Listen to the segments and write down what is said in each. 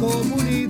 comunidad.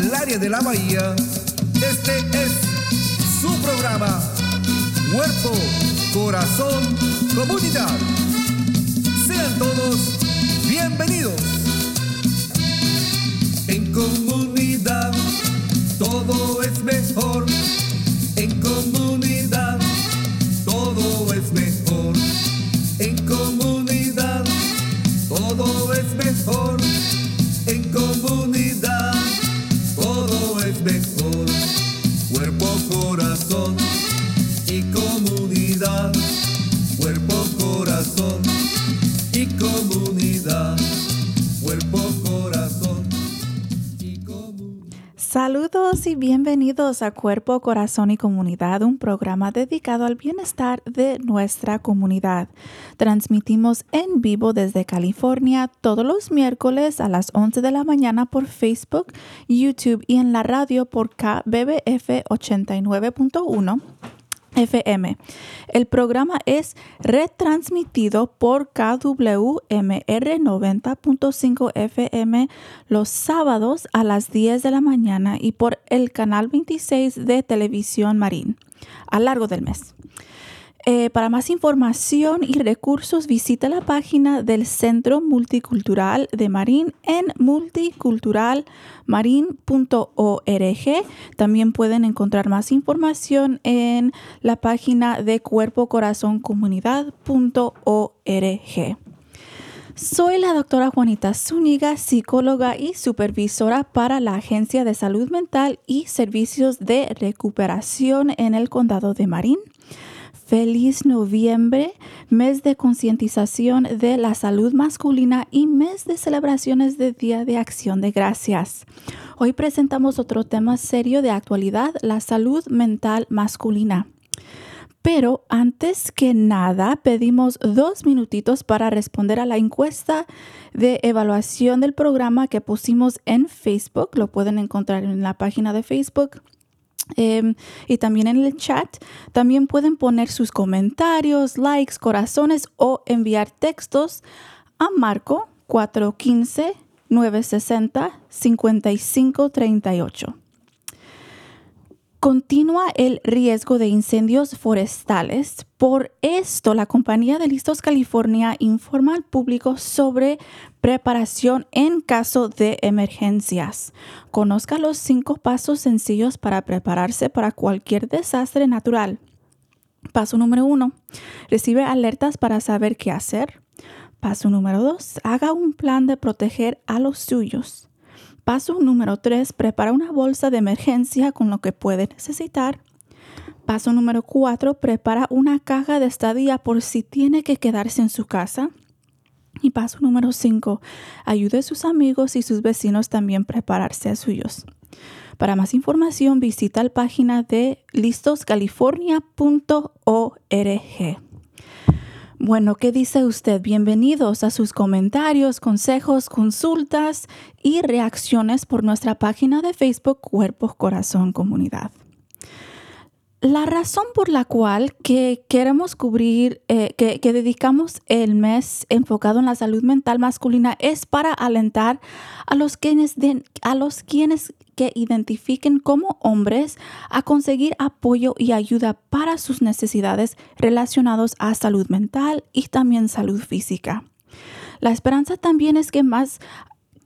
el área de la bahía, este es su programa. Cuerpo, corazón, comunidad. Bienvenidos a Cuerpo, Corazón y Comunidad, un programa dedicado al bienestar de nuestra comunidad. Transmitimos en vivo desde California todos los miércoles a las 11 de la mañana por Facebook, YouTube y en la radio por KBBF 89.1. FM. El programa es retransmitido por KWMR 90.5 FM los sábados a las 10 de la mañana y por el canal 26 de Televisión Marín a largo del mes. Eh, para más información y recursos, visita la página del Centro Multicultural de Marín en multiculturalmarin.org. También pueden encontrar más información en la página de cuerpocorazoncomunidad.org. Soy la doctora Juanita Zúñiga, psicóloga y supervisora para la Agencia de Salud Mental y Servicios de Recuperación en el Condado de Marín. Feliz noviembre, mes de concientización de la salud masculina y mes de celebraciones de Día de Acción de Gracias. Hoy presentamos otro tema serio de actualidad, la salud mental masculina. Pero antes que nada, pedimos dos minutitos para responder a la encuesta de evaluación del programa que pusimos en Facebook. Lo pueden encontrar en la página de Facebook. Eh, y también en el chat. También pueden poner sus comentarios, likes, corazones o enviar textos a Marco 415-960-5538. Continúa el riesgo de incendios forestales. Por esto, la compañía de Listos California informa al público sobre preparación en caso de emergencias. Conozca los cinco pasos sencillos para prepararse para cualquier desastre natural. Paso número uno, recibe alertas para saber qué hacer. Paso número dos, haga un plan de proteger a los suyos. Paso número 3. Prepara una bolsa de emergencia con lo que puede necesitar. Paso número 4. Prepara una caja de estadía por si tiene que quedarse en su casa. Y paso número 5. Ayude a sus amigos y sus vecinos también a prepararse a suyos. Para más información visita la página de listoscalifornia.org. Bueno, ¿qué dice usted? Bienvenidos a sus comentarios, consejos, consultas y reacciones por nuestra página de Facebook Cuerpos Corazón Comunidad. La razón por la cual que queremos cubrir, eh, que, que dedicamos el mes enfocado en la salud mental masculina es para alentar a los quienes, a los quienes que identifiquen como hombres a conseguir apoyo y ayuda para sus necesidades relacionados a salud mental y también salud física. La esperanza también es que más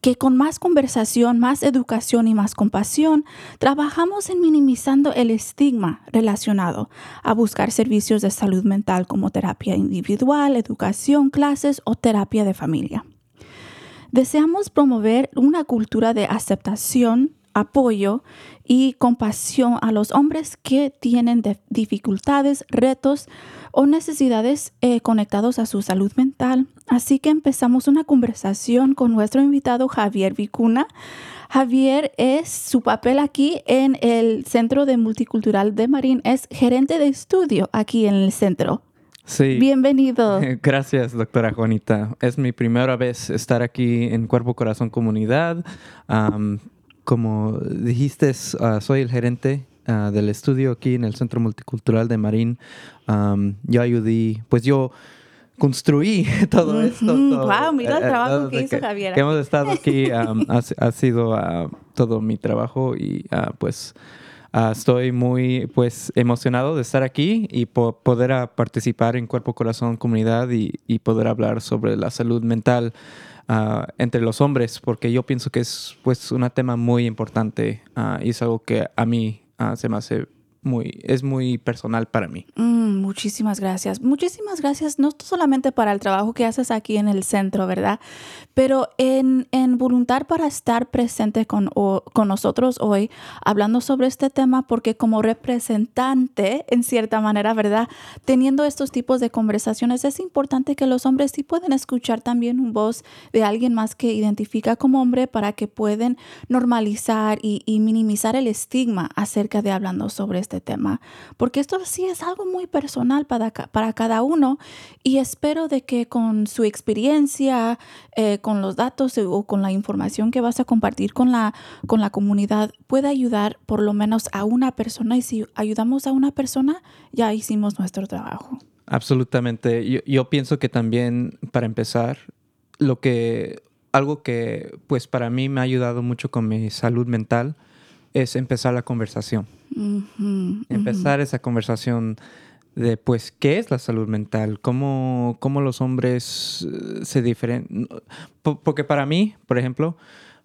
que con más conversación, más educación y más compasión, trabajamos en minimizando el estigma relacionado a buscar servicios de salud mental como terapia individual, educación, clases o terapia de familia. Deseamos promover una cultura de aceptación, apoyo y compasión a los hombres que tienen de- dificultades, retos o necesidades eh, conectados a su salud mental. Así que empezamos una conversación con nuestro invitado Javier Vicuna. Javier es su papel aquí en el Centro de Multicultural de Marín, es gerente de estudio aquí en el centro. Sí. Bienvenido. Gracias, doctora Juanita. Es mi primera vez estar aquí en Cuerpo Corazón Comunidad. Am, como dijiste, ah, soy el gerente ah, del estudio aquí en el Centro Multicultural de Marín. Yo ayudé, pues yo construí todo esto. Todo, Guau, mira el eh, trabajo que hizo Javier que hemos estado aquí, ha, ha sido ah, todo mi trabajo y pues estoy muy pues emocionado de estar aquí y po- poder participar en Cuerpo Corazón Comunidad y, y poder hablar sobre la salud mental ah, entre los hombres porque yo pienso que es pues un tema muy importante ah, y es algo que a mí ah, se me hace muy es muy personal para mí. Mm, muchísimas gracias. Muchísimas gracias, no solamente para el trabajo que haces aquí en el centro, ¿verdad? Pero en, en voluntad para estar presente con, con nosotros hoy, hablando sobre este tema, porque como representante, en cierta manera, ¿verdad? Teniendo estos tipos de conversaciones, es importante que los hombres sí pueden escuchar también un voz de alguien más que identifica como hombre para que pueden normalizar y, y minimizar el estigma acerca de hablando sobre este tema. Porque esto sí es algo muy personal para, para cada uno y espero de que con su experiencia, eh, con los datos eh, o con la información que vas a compartir con la, con la comunidad pueda ayudar por lo menos a una persona y si ayudamos a una persona ya hicimos nuestro trabajo. Absolutamente. Yo, yo pienso que también, para empezar, lo que, algo que, pues para mí me ha ayudado mucho con mi salud mental es empezar la conversación. Empezar esa conversación de, pues, ¿qué es la salud mental? ¿Cómo, cómo los hombres eh, se diferencian? Porque para mí, por ejemplo,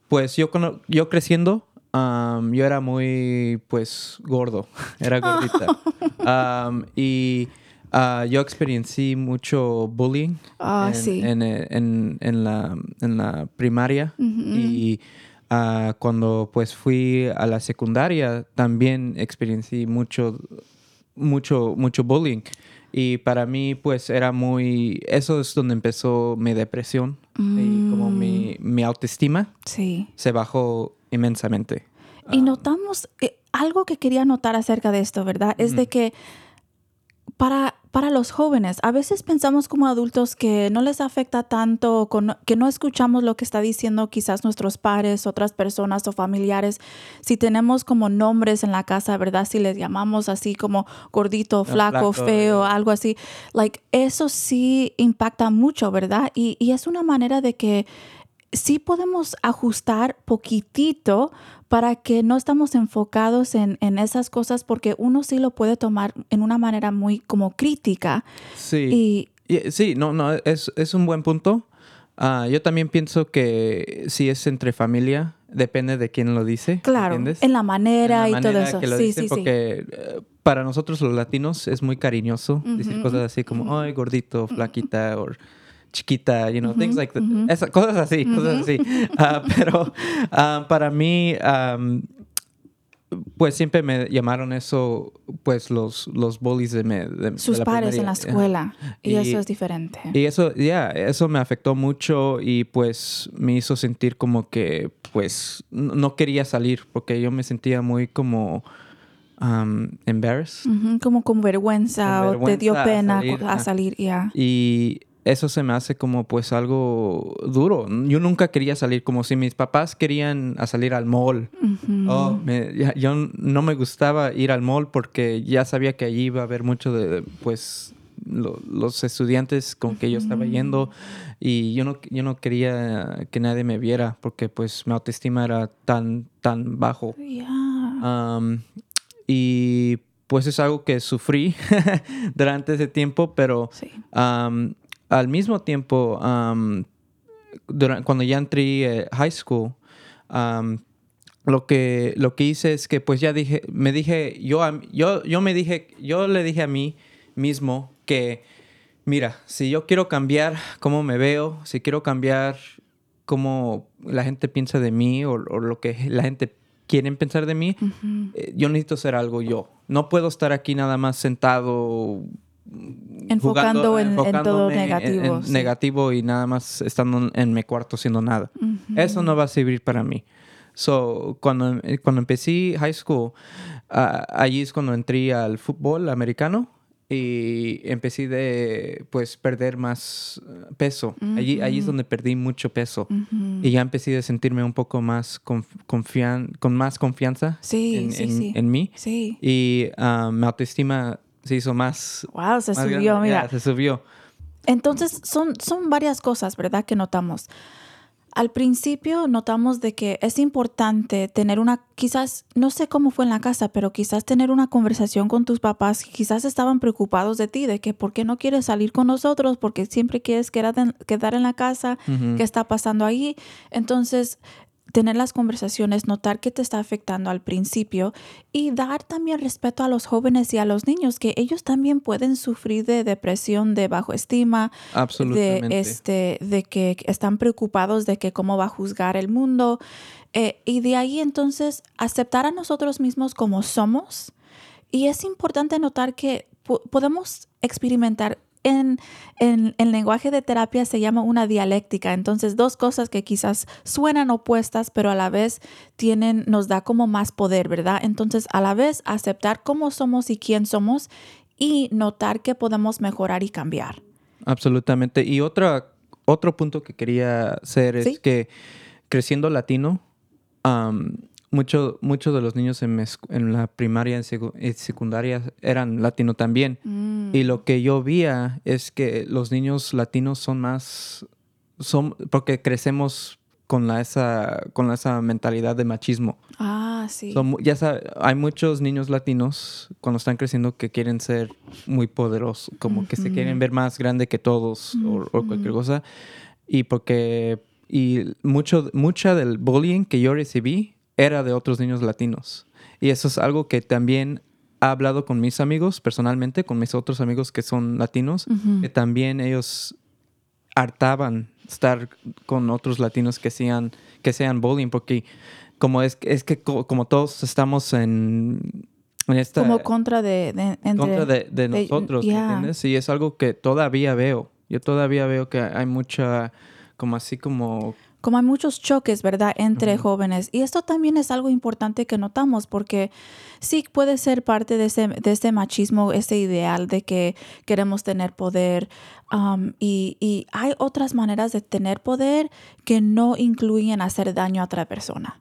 pues yo, yo creciendo, am, yo era muy, pues, gordo. Era gordita. Y ah, yo experiencié mucho bullying Ah, en, sí. en, eh, en- en la, en la primaria. Y ah, cuando pues fui a la secundaria también experiencié mucho, mucho, mucho bullying. Y para mí pues era muy... Eso es donde empezó mi depresión y como mi, mi autoestima Sí. se bajó inmensamente. Y notamos eh, algo que quería notar acerca de esto, ¿verdad? Es de que para, para los jóvenes, a veces pensamos como adultos que no les afecta tanto, que no escuchamos lo que está diciendo quizás nuestros padres, otras personas o familiares. Si tenemos como nombres en la casa, ¿verdad? Si les llamamos así como gordito, flaco, flaco, feo, yeah. algo así, like, eso sí impacta mucho, ¿verdad? Y, y es una manera de que sí podemos ajustar poquitito para que no estamos enfocados en, en esas cosas porque uno sí lo puede tomar en una manera muy como crítica. Sí. Y Y- sí, no, no, es, es un buen punto. Ah, yo también pienso que si es entre familia, depende de quién lo dice. claro, ¿entiendes? en la manera En la y todo eso. que lo Sí, dicen, sí, sí. porque eh, para nosotros los latinos es muy cariñoso decir cosas así como, ay, gordito, flaquita, o chiquita, you know, things like that. Esa- cosas así, cosas así. Ah, pero ah, para mí, am, pues siempre me llamaron eso, pues los, los bullies de, me- de- de Sus la padres en la escuela. Y, Y- eso es diferente. Y eso, ya, eso me afectó mucho y pues me hizo sentir como que pues no quería salir porque yo me sentía muy como um, embarrassed. Como con vergüenza, Con o te dio a pena salir, a salir, ya. Y eso se me hace como pues algo duro. Yo nunca quería salir, como si mis papás querían a salir al mall. Oh, me- ya- yo no me gustaba ir al mall porque ya sabía que allí iba a haber mucho de, pues, lo- los estudiantes con que yo estaba yendo y yo no, yo no quería que nadie me viera porque pues mi autoestima era tan, tan bajo. Y pues es algo que sufrí durante ese tiempo, pero Sí. Al mismo tiempo, cuando ya entré eh, high school, lo que lo que hice es que pues ya dije, me dije, yo, yo, yo me dije, yo le dije a mí mismo que, mira, si yo quiero cambiar cómo me veo, si quiero cambiar cómo la gente piensa de mí o, o lo que la gente quiere pensar de mí, eh, yo necesito hacer algo yo. No puedo estar aquí nada más sentado Enfocando en- en todo negativo, en sí. negativo y nada más estando en- mi cuarto haciendo nada. Eso no va a servir para mí. So, cuando, cuando empecé high school, ah, allí es cuando entré al fútbol americano y empecé de pues perder más peso. Allí, allí es donde perdí mucho peso y ya empecé a sentirme un poco más conf- confian con más confianza Sí, en, sí, en- sí. en mí Sí. y ah, mi autoestima se hizo más, Wow, se más subió, grande. mira. Ya, se subió. Entonces, son, son varias cosas, ¿verdad? Que notamos. Al principio notamos de que es importante tener una, quizás, no sé cómo fue en la casa, pero quizás tener una conversación con tus papás, quizás estaban preocupados de ti, de que por qué no quieres salir con nosotros, porque siempre quieres quedar en, quedar en la casa, qué está pasando ahí. Entonces, tener las conversaciones, notar qué te está afectando al principio y dar también respeto a los jóvenes y a los niños, que ellos también pueden sufrir de depresión, de bajo estima, de este de que están preocupados de que cómo va a juzgar el mundo eh, y de ahí entonces aceptar a nosotros mismos como somos. Y es importante notar que po- podemos experimentar en, en, en lenguaje de terapia se llama una dialéctica. Entonces, dos cosas que quizás suenan opuestas, pero a la vez tienen, nos da como más poder, ¿verdad? Entonces, a la vez, aceptar cómo somos y quién somos y notar que podemos mejorar y cambiar. Absolutamente. Y otra, otro punto que quería hacer Sí. es que creciendo latino, mucho- muchos de los niños en, en la primaria y secu- y secundaria eran latino también. Y lo que yo veía es que los niños latinos son más, son, porque crecemos con la, esa, con esa mentalidad de machismo. Ah, sí. Son ya sabe, hay muchos niños latinos cuando están creciendo que quieren ser muy poderosos, como que se quieren ver más grande que todos o, o cualquier cosa. Y porque y mucho, mucha del bullying que yo recibí era de otros niños latinos. Y eso es algo que también he hablado con mis amigos personalmente, con mis otros amigos que son latinos, que también ellos hartaban estar con otros latinos que sean, que sean bullying, porque como es, es que co- como todos estamos en, en esta como contra de, de- entre- contra de, de nosotros, ¿me ya. ¿entiendes? Y es algo que todavía veo. Yo todavía veo que hay mucha, como así como como hay muchos choques, ¿verdad?, entre jóvenes. Y esto también es algo importante que notamos porque sí puede ser parte de ese, de ese machismo, ese ideal de que queremos tener poder. um, y, y hay otras maneras de tener poder que no incluyen hacer daño a otra persona.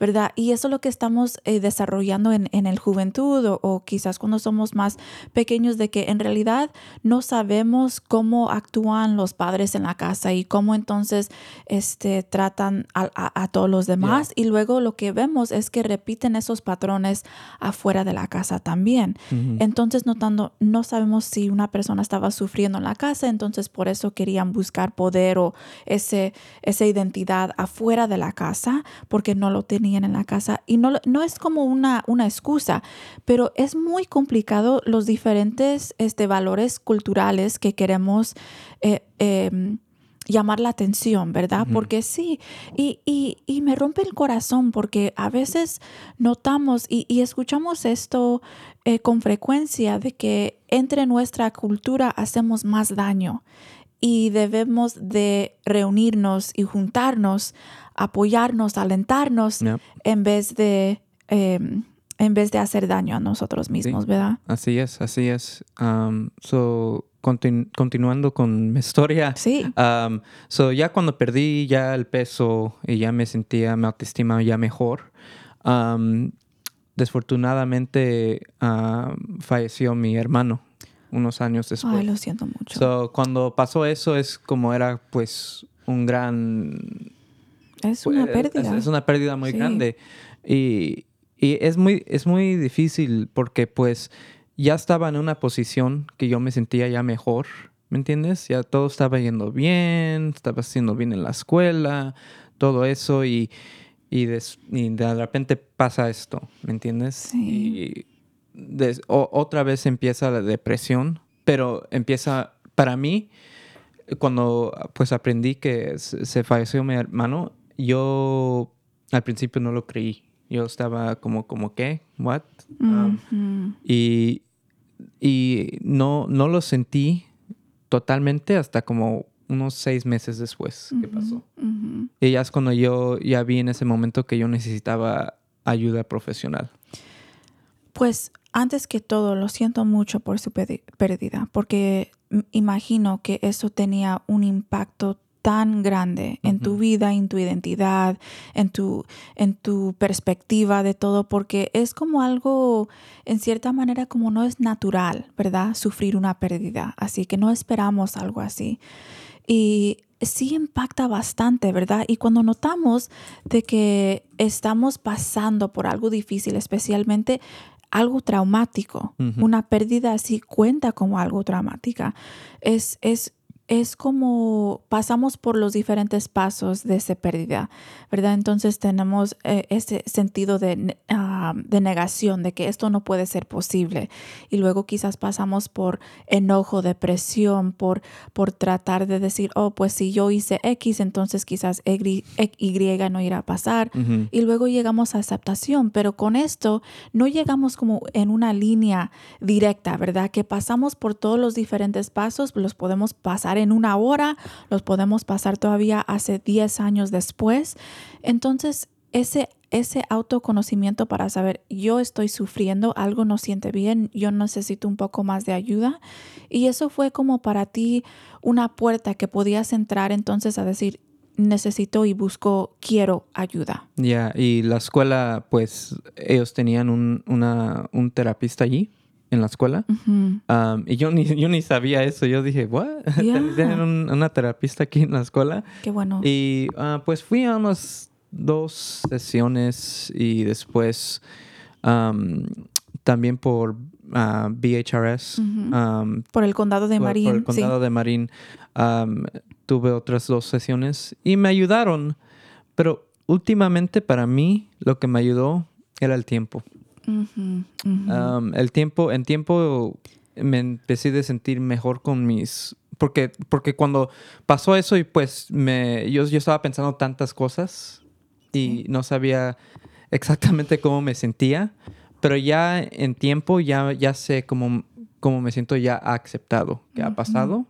¿Verdad? Y eso es lo que estamos eh, desarrollando en, en el juventud o, o quizás cuando somos más pequeños, de que en realidad no sabemos cómo actúan los padres en la casa y cómo entonces este, tratan a, a- a todos los demás. Y luego lo que vemos es que repiten esos patrones afuera de la casa también. Entonces, notando, no sabemos si una persona estaba sufriendo en la casa, entonces por eso querían buscar poder o ese, esa identidad afuera de la casa, porque no lo tenían en la casa. Y no, no es como una, una excusa, pero es muy complicado los diferentes este, valores culturales que queremos eh, em, llamar la atención, ¿verdad? Porque sí, y, y- y me rompe el corazón porque a veces notamos y, y escuchamos esto eh, con frecuencia de que entre nuestra cultura hacemos más daño y debemos de reunirnos y juntarnos, apoyarnos, alentarnos en vez de em, en vez de hacer daño a nosotros mismos, ¿verdad? Así es, así es. Um, so, continu- continuando con mi historia. Sí. Um, so, ya cuando perdí ya el peso y ya me sentía mi autoestima ya mejor, um, desfortunadamente um, falleció mi hermano unos años después. Ay, lo siento mucho. So, cuando pasó eso es como era pues un gran es una pues, pérdida. Es, es una pérdida muy Sí. grande. Y, y es, muy, es muy difícil porque pues ya estaba en una posición que yo me sentía ya mejor, ¿me entiendes? Ya todo estaba yendo bien, estaba haciendo bien en la escuela, todo eso y, y, des- y de repente pasa esto, ¿me entiendes? Sí. Y o- otra vez empieza la depresión, pero empieza, para mí, cuando pues aprendí que se falleció mi hermano, yo al principio no lo creí. Yo estaba como, como ¿qué? ¿What? Um, y y no, no lo sentí totalmente hasta como unos seis meses después que pasó. Ujú. Y ya es cuando yo ya vi en ese momento que yo necesitaba ayuda profesional. Pues antes que todo, lo siento mucho por su pérdida, porque imagino que eso tenía un impacto tan grande en tu vida, en tu identidad, en tu, en tu perspectiva de todo, porque es como algo, en cierta manera, como no es natural, ¿verdad? Sufrir una pérdida. Así que no esperamos algo así. Y sí impacta bastante, ¿verdad? Y cuando notamos de que estamos pasando por algo difícil, especialmente algo traumático, una pérdida así cuenta como algo traumática, es, es, es como pasamos por los diferentes pasos de esa pérdida, ¿verdad? Entonces tenemos eh, ese sentido de, ah, de negación, de que esto no puede ser posible. Y luego quizás pasamos por enojo, depresión, por, por tratar de decir, oh, pues si yo hice X, entonces quizás Y, Y no irá a pasar. Y luego llegamos a aceptación, pero con esto no llegamos como en una línea directa, ¿verdad? Que pasamos por todos los diferentes pasos, los podemos pasar en una hora, los podemos pasar todavía hace 10 años después. Entonces, ese, ese autoconocimiento para saber, yo estoy sufriendo, algo no siente bien, yo necesito un poco más de ayuda. Y eso fue como para ti una puerta que podías entrar entonces a decir, necesito y busco, quiero ayuda. Ya, y la escuela, pues ellos tenían un, un terapista allí en la escuela. Um, y yo ni, yo ni sabía eso. Yo dije, ¿what? Yeah. Tienen un- una terapista aquí en la escuela. Qué bueno. Y ah, pues fui a unas dos sesiones y después um, también por ah, BHRS. Um, por el condado de Marín. por el condado sí. de Marín. um, tuve otras dos sesiones y me ayudaron. Pero últimamente para mí lo que me ayudó era el tiempo. Um, el tiempo, en tiempo me empecé a sentir mejor con mis... Porque, porque cuando pasó eso y pues me, yo, yo estaba pensando tantas cosas y no sabía exactamente cómo me sentía, pero ya en tiempo ya, ya sé cómo, cómo me siento ya aceptado que ha pasado,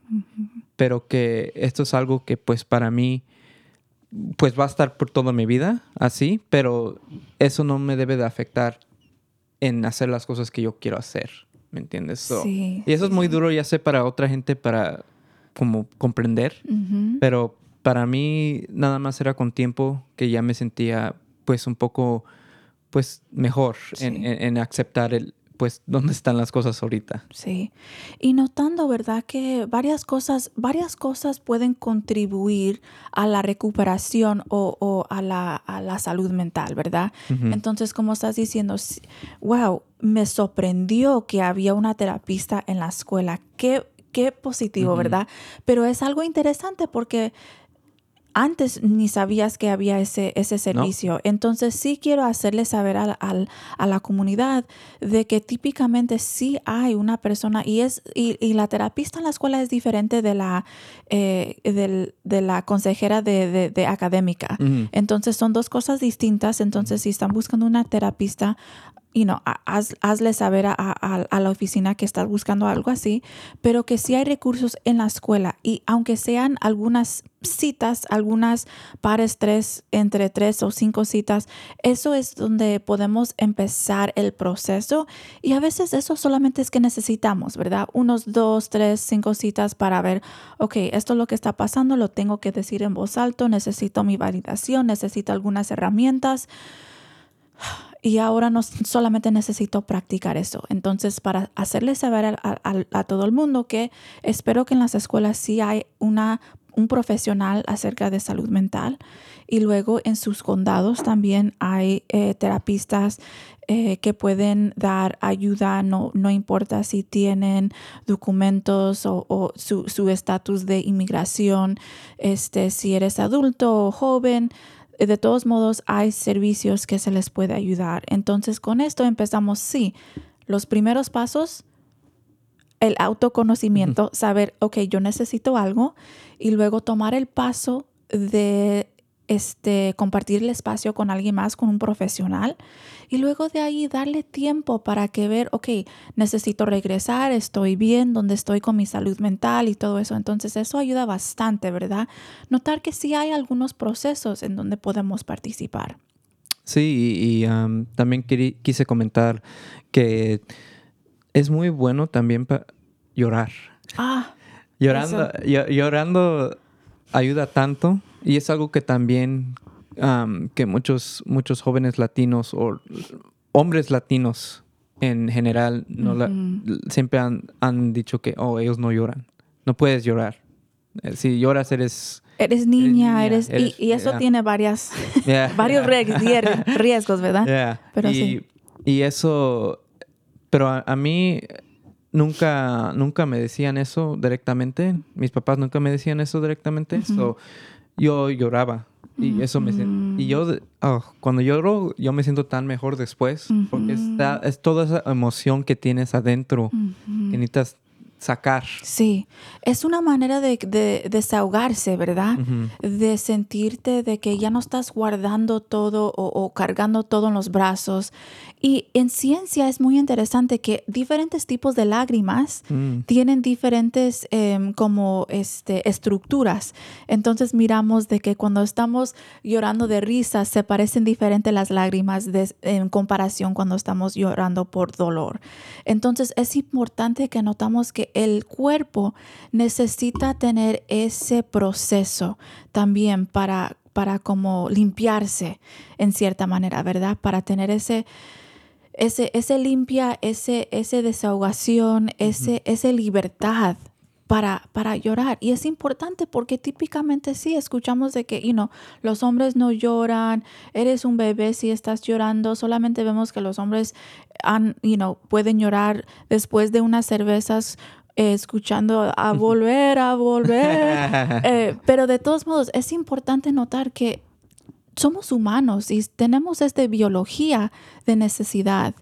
pero que esto es algo que pues para mí pues va a estar por toda mi vida así, pero eso no me debe de afectar en hacer las cosas que yo quiero hacer, ¿me entiendes? So, Sí, y eso sí, es muy sí. duro, ya sé, para otra gente para como comprender, pero para mí nada más era con tiempo que ya me sentía pues un poco pues mejor en, en- en aceptar el pues dónde están las cosas ahorita. Sí. Y notando, ¿verdad? Que varias cosas, varias cosas pueden contribuir a la recuperación o, o a, la, a la salud mental, ¿verdad? Entonces, como estás diciendo, wow, me sorprendió que había una terapista en la escuela. Qué, qué positivo. ¿verdad? Pero es algo interesante porque antes ni sabías que había ese, ese servicio. Entonces sí quiero hacerle saber al- al- a la comunidad de que típicamente sí hay una persona y es y, y la terapista en la escuela es diferente de la, eh, del- de la consejera de, de- de académica. Entonces son dos cosas distintas. Entonces si están buscando una terapista, you know, ha- haz- hazle saber a, a- a la oficina que estás buscando algo así, pero que sí hay recursos en la escuela y aunque sean algunas citas, algunas pares tres, entre tres o cinco citas, eso es donde podemos empezar el proceso y a veces eso solamente es que necesitamos, ¿verdad? Unos dos, tres, cinco citas para ver, ok, esto es lo que está pasando, lo tengo que decir en voz alta, necesito mi validación, necesito algunas herramientas y ahora no solamente necesito practicar eso. Entonces, para hacerle saber a, todo el mundo que espero que en las escuelas sí hay una, un profesional acerca de salud mental y luego en sus condados también hay eh, terapistas eh, que pueden dar ayuda, no, no importa si tienen documentos o, su estatus de inmigración, este, si eres adulto o joven, de todos modos hay servicios que se les puede ayudar. Entonces con esto empezamos, sí, los primeros pasos, el autoconocimiento, saber, ok, yo necesito algo y luego tomar el paso de este, compartir el espacio con alguien más, con un profesional, y luego de ahí darle tiempo para que ver, ok, necesito regresar, estoy bien, donde estoy con mi salud mental y todo eso. Entonces eso ayuda bastante, ¿verdad? Notar que sí hay algunos procesos en donde podemos participar. Sí, y, y, am, también quise comentar que es muy bueno también para llorar. Ah, Llorando, llo- llorando ayuda tanto y es algo que también am, que muchos muchos jóvenes latinos o hombres latinos en general no la- siempre han, han dicho que oh ellos no lloran no puedes llorar Eh, si lloras eres eres niña, niña, eres, eres- y, y eso yeah. tiene varias, Yeah. varios riesgos, riesgos, ¿verdad? Pero y, sí. y eso, pero a, a mí nunca, nunca me decían eso directamente. Mis papás nunca me decían eso directamente. So, yo lloraba. Y eso me Y yo, oh, cuando lloro, yo me siento tan mejor después. Porque está, es toda esa emoción que tienes adentro que necesitas sacar. Sí, es una manera de, de desahogarse, ¿verdad? De sentirte de que ya no estás guardando todo o, o cargando todo en los brazos. Y en ciencia es muy interesante que diferentes tipos de lágrimas Mm. tienen diferentes em, como este, estructuras. Entonces miramos de que cuando estamos llorando de risa se parecen diferentes las lágrimas de- en comparación cuando estamos llorando por dolor. Entonces es importante que notamos que el cuerpo necesita tener ese proceso también para, para como limpiarse en cierta manera, ¿verdad? Para tener ese ese, ese limpia, ese, ese desahogación, ese, ese libertad para, para llorar. Y es importante porque típicamente sí escuchamos de que, you know, los hombres no lloran, eres un bebé si estás llorando, solamente vemos que los hombres han, you know, pueden llorar después de unas cervezas. Eh, escuchando a volver, a volver. Eh, pero de todos modos, es importante notar que somos humanos y tenemos esta biología de necesidad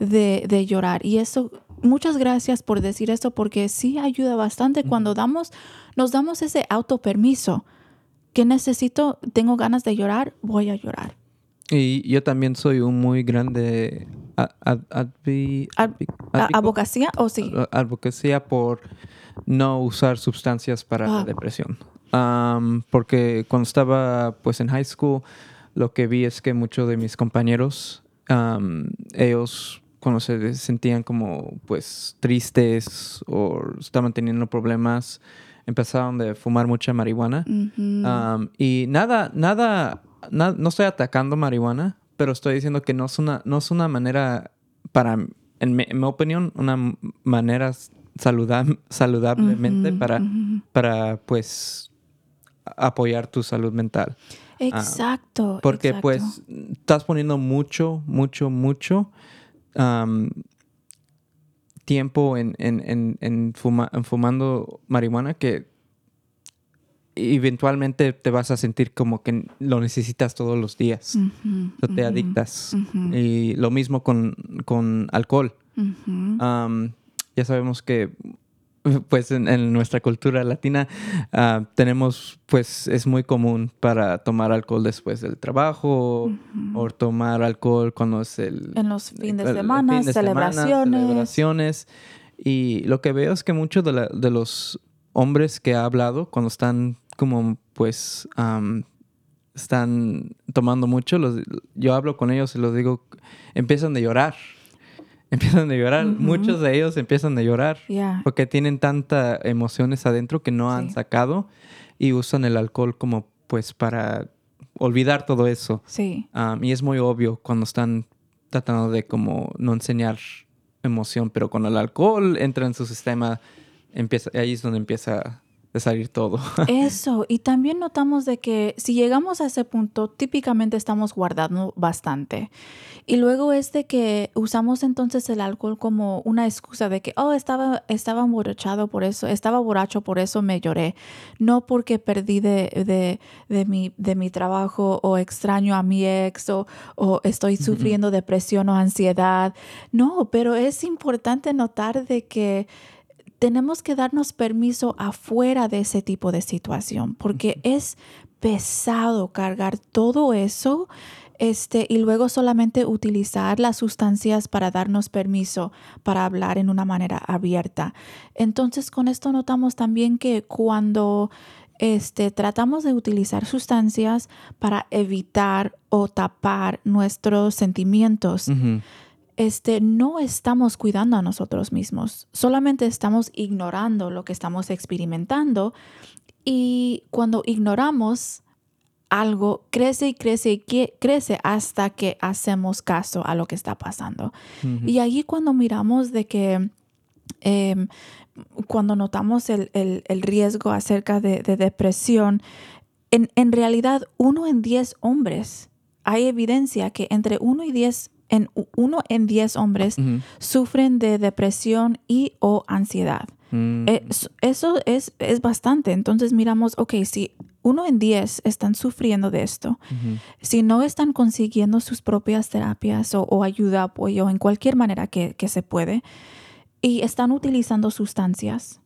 de, de llorar. Y eso, muchas gracias por decir esto porque sí ayuda bastante cuando damos, nos damos ese autopermiso que necesito, tengo ganas de llorar, voy a llorar. Y yo también soy un muy grande a- a- advi- Ad- advi- ¿A- advico- ¿Abogacía o sí? advocacia por no usar sustancias para la Ah. depresión. Am, porque cuando estaba pues en high school, lo que vi es que muchos de mis compañeros, ellos cuando se sentían como pues tristes o estaban teniendo problemas, empezaron de fumar mucha marihuana. Um, y nada, nada, na- no estoy atacando marihuana, pero estoy diciendo que no es una, no es una manera, para, en mi, en mi opinión, una manera saluda- saludablemente para, para, pues, apoyar tu salud mental. Exacto. Porque, exacto. pues, estás poniendo mucho, mucho, mucho um, tiempo en, en, en, en fuma- en fumando marihuana que eventualmente te vas a sentir como que lo necesitas todos los días. O te adictas. Y lo mismo con, con alcohol. Um, ya sabemos que pues en, en nuestra cultura latina ah, tenemos, pues es muy común para tomar alcohol después del trabajo o tomar alcohol cuando es el... En los fines de semana, fin de semana, celebraciones. celebraciones. Y lo que veo es que muchos de, de los hombres que ha hablado cuando están como pues am, están tomando mucho, los- yo hablo con ellos y les digo, empiezan a llorar. Empiezan a llorar. Muchos de ellos empiezan a llorar Yeah. porque tienen tantas emociones adentro que no han Sí. sacado y usan el alcohol como pues para olvidar todo eso. Sí. Um, y es muy obvio cuando están tratando de como no enseñar emoción, pero cuando el alcohol entra en su sistema, empieza, ahí es donde empieza a salir todo. Eso, y también notamos de que si llegamos a ese punto, típicamente estamos guardando bastante. Y luego es de que usamos entonces el alcohol como una excusa de que, oh, estaba, estaba emborrachado por eso, estaba borracho, por eso me lloré. No porque perdí de, de, de mi, de mi trabajo o extraño a mi ex o, o estoy sufriendo depresión o ansiedad. No, pero es importante notar de que tenemos que darnos permiso afuera de ese tipo de situación, porque es pesado cargar todo eso este, y luego solamente utilizar las sustancias para darnos permiso para hablar en una manera abierta. Entonces, con esto notamos también que cuando este, tratamos de utilizar sustancias para evitar o tapar nuestros sentimientos. Este, no estamos cuidando a nosotros mismos, solamente estamos ignorando lo que estamos experimentando y cuando ignoramos algo, crece y crece y crece hasta que hacemos caso a lo que está pasando. Y allí cuando miramos de que, em, cuando notamos el, el- el riesgo acerca de, de depresión, en, en realidad uno en diez hombres, hay evidencia que entre uno y diez, en uno en diez hombres sufren de depresión y o ansiedad. Mm. Es- eso es, es bastante. Entonces miramos, ok, si uno en diez están sufriendo de esto, si no están consiguiendo sus propias terapias o, o ayuda, apoyo en cualquier manera que, que se puede, y están utilizando sustancias,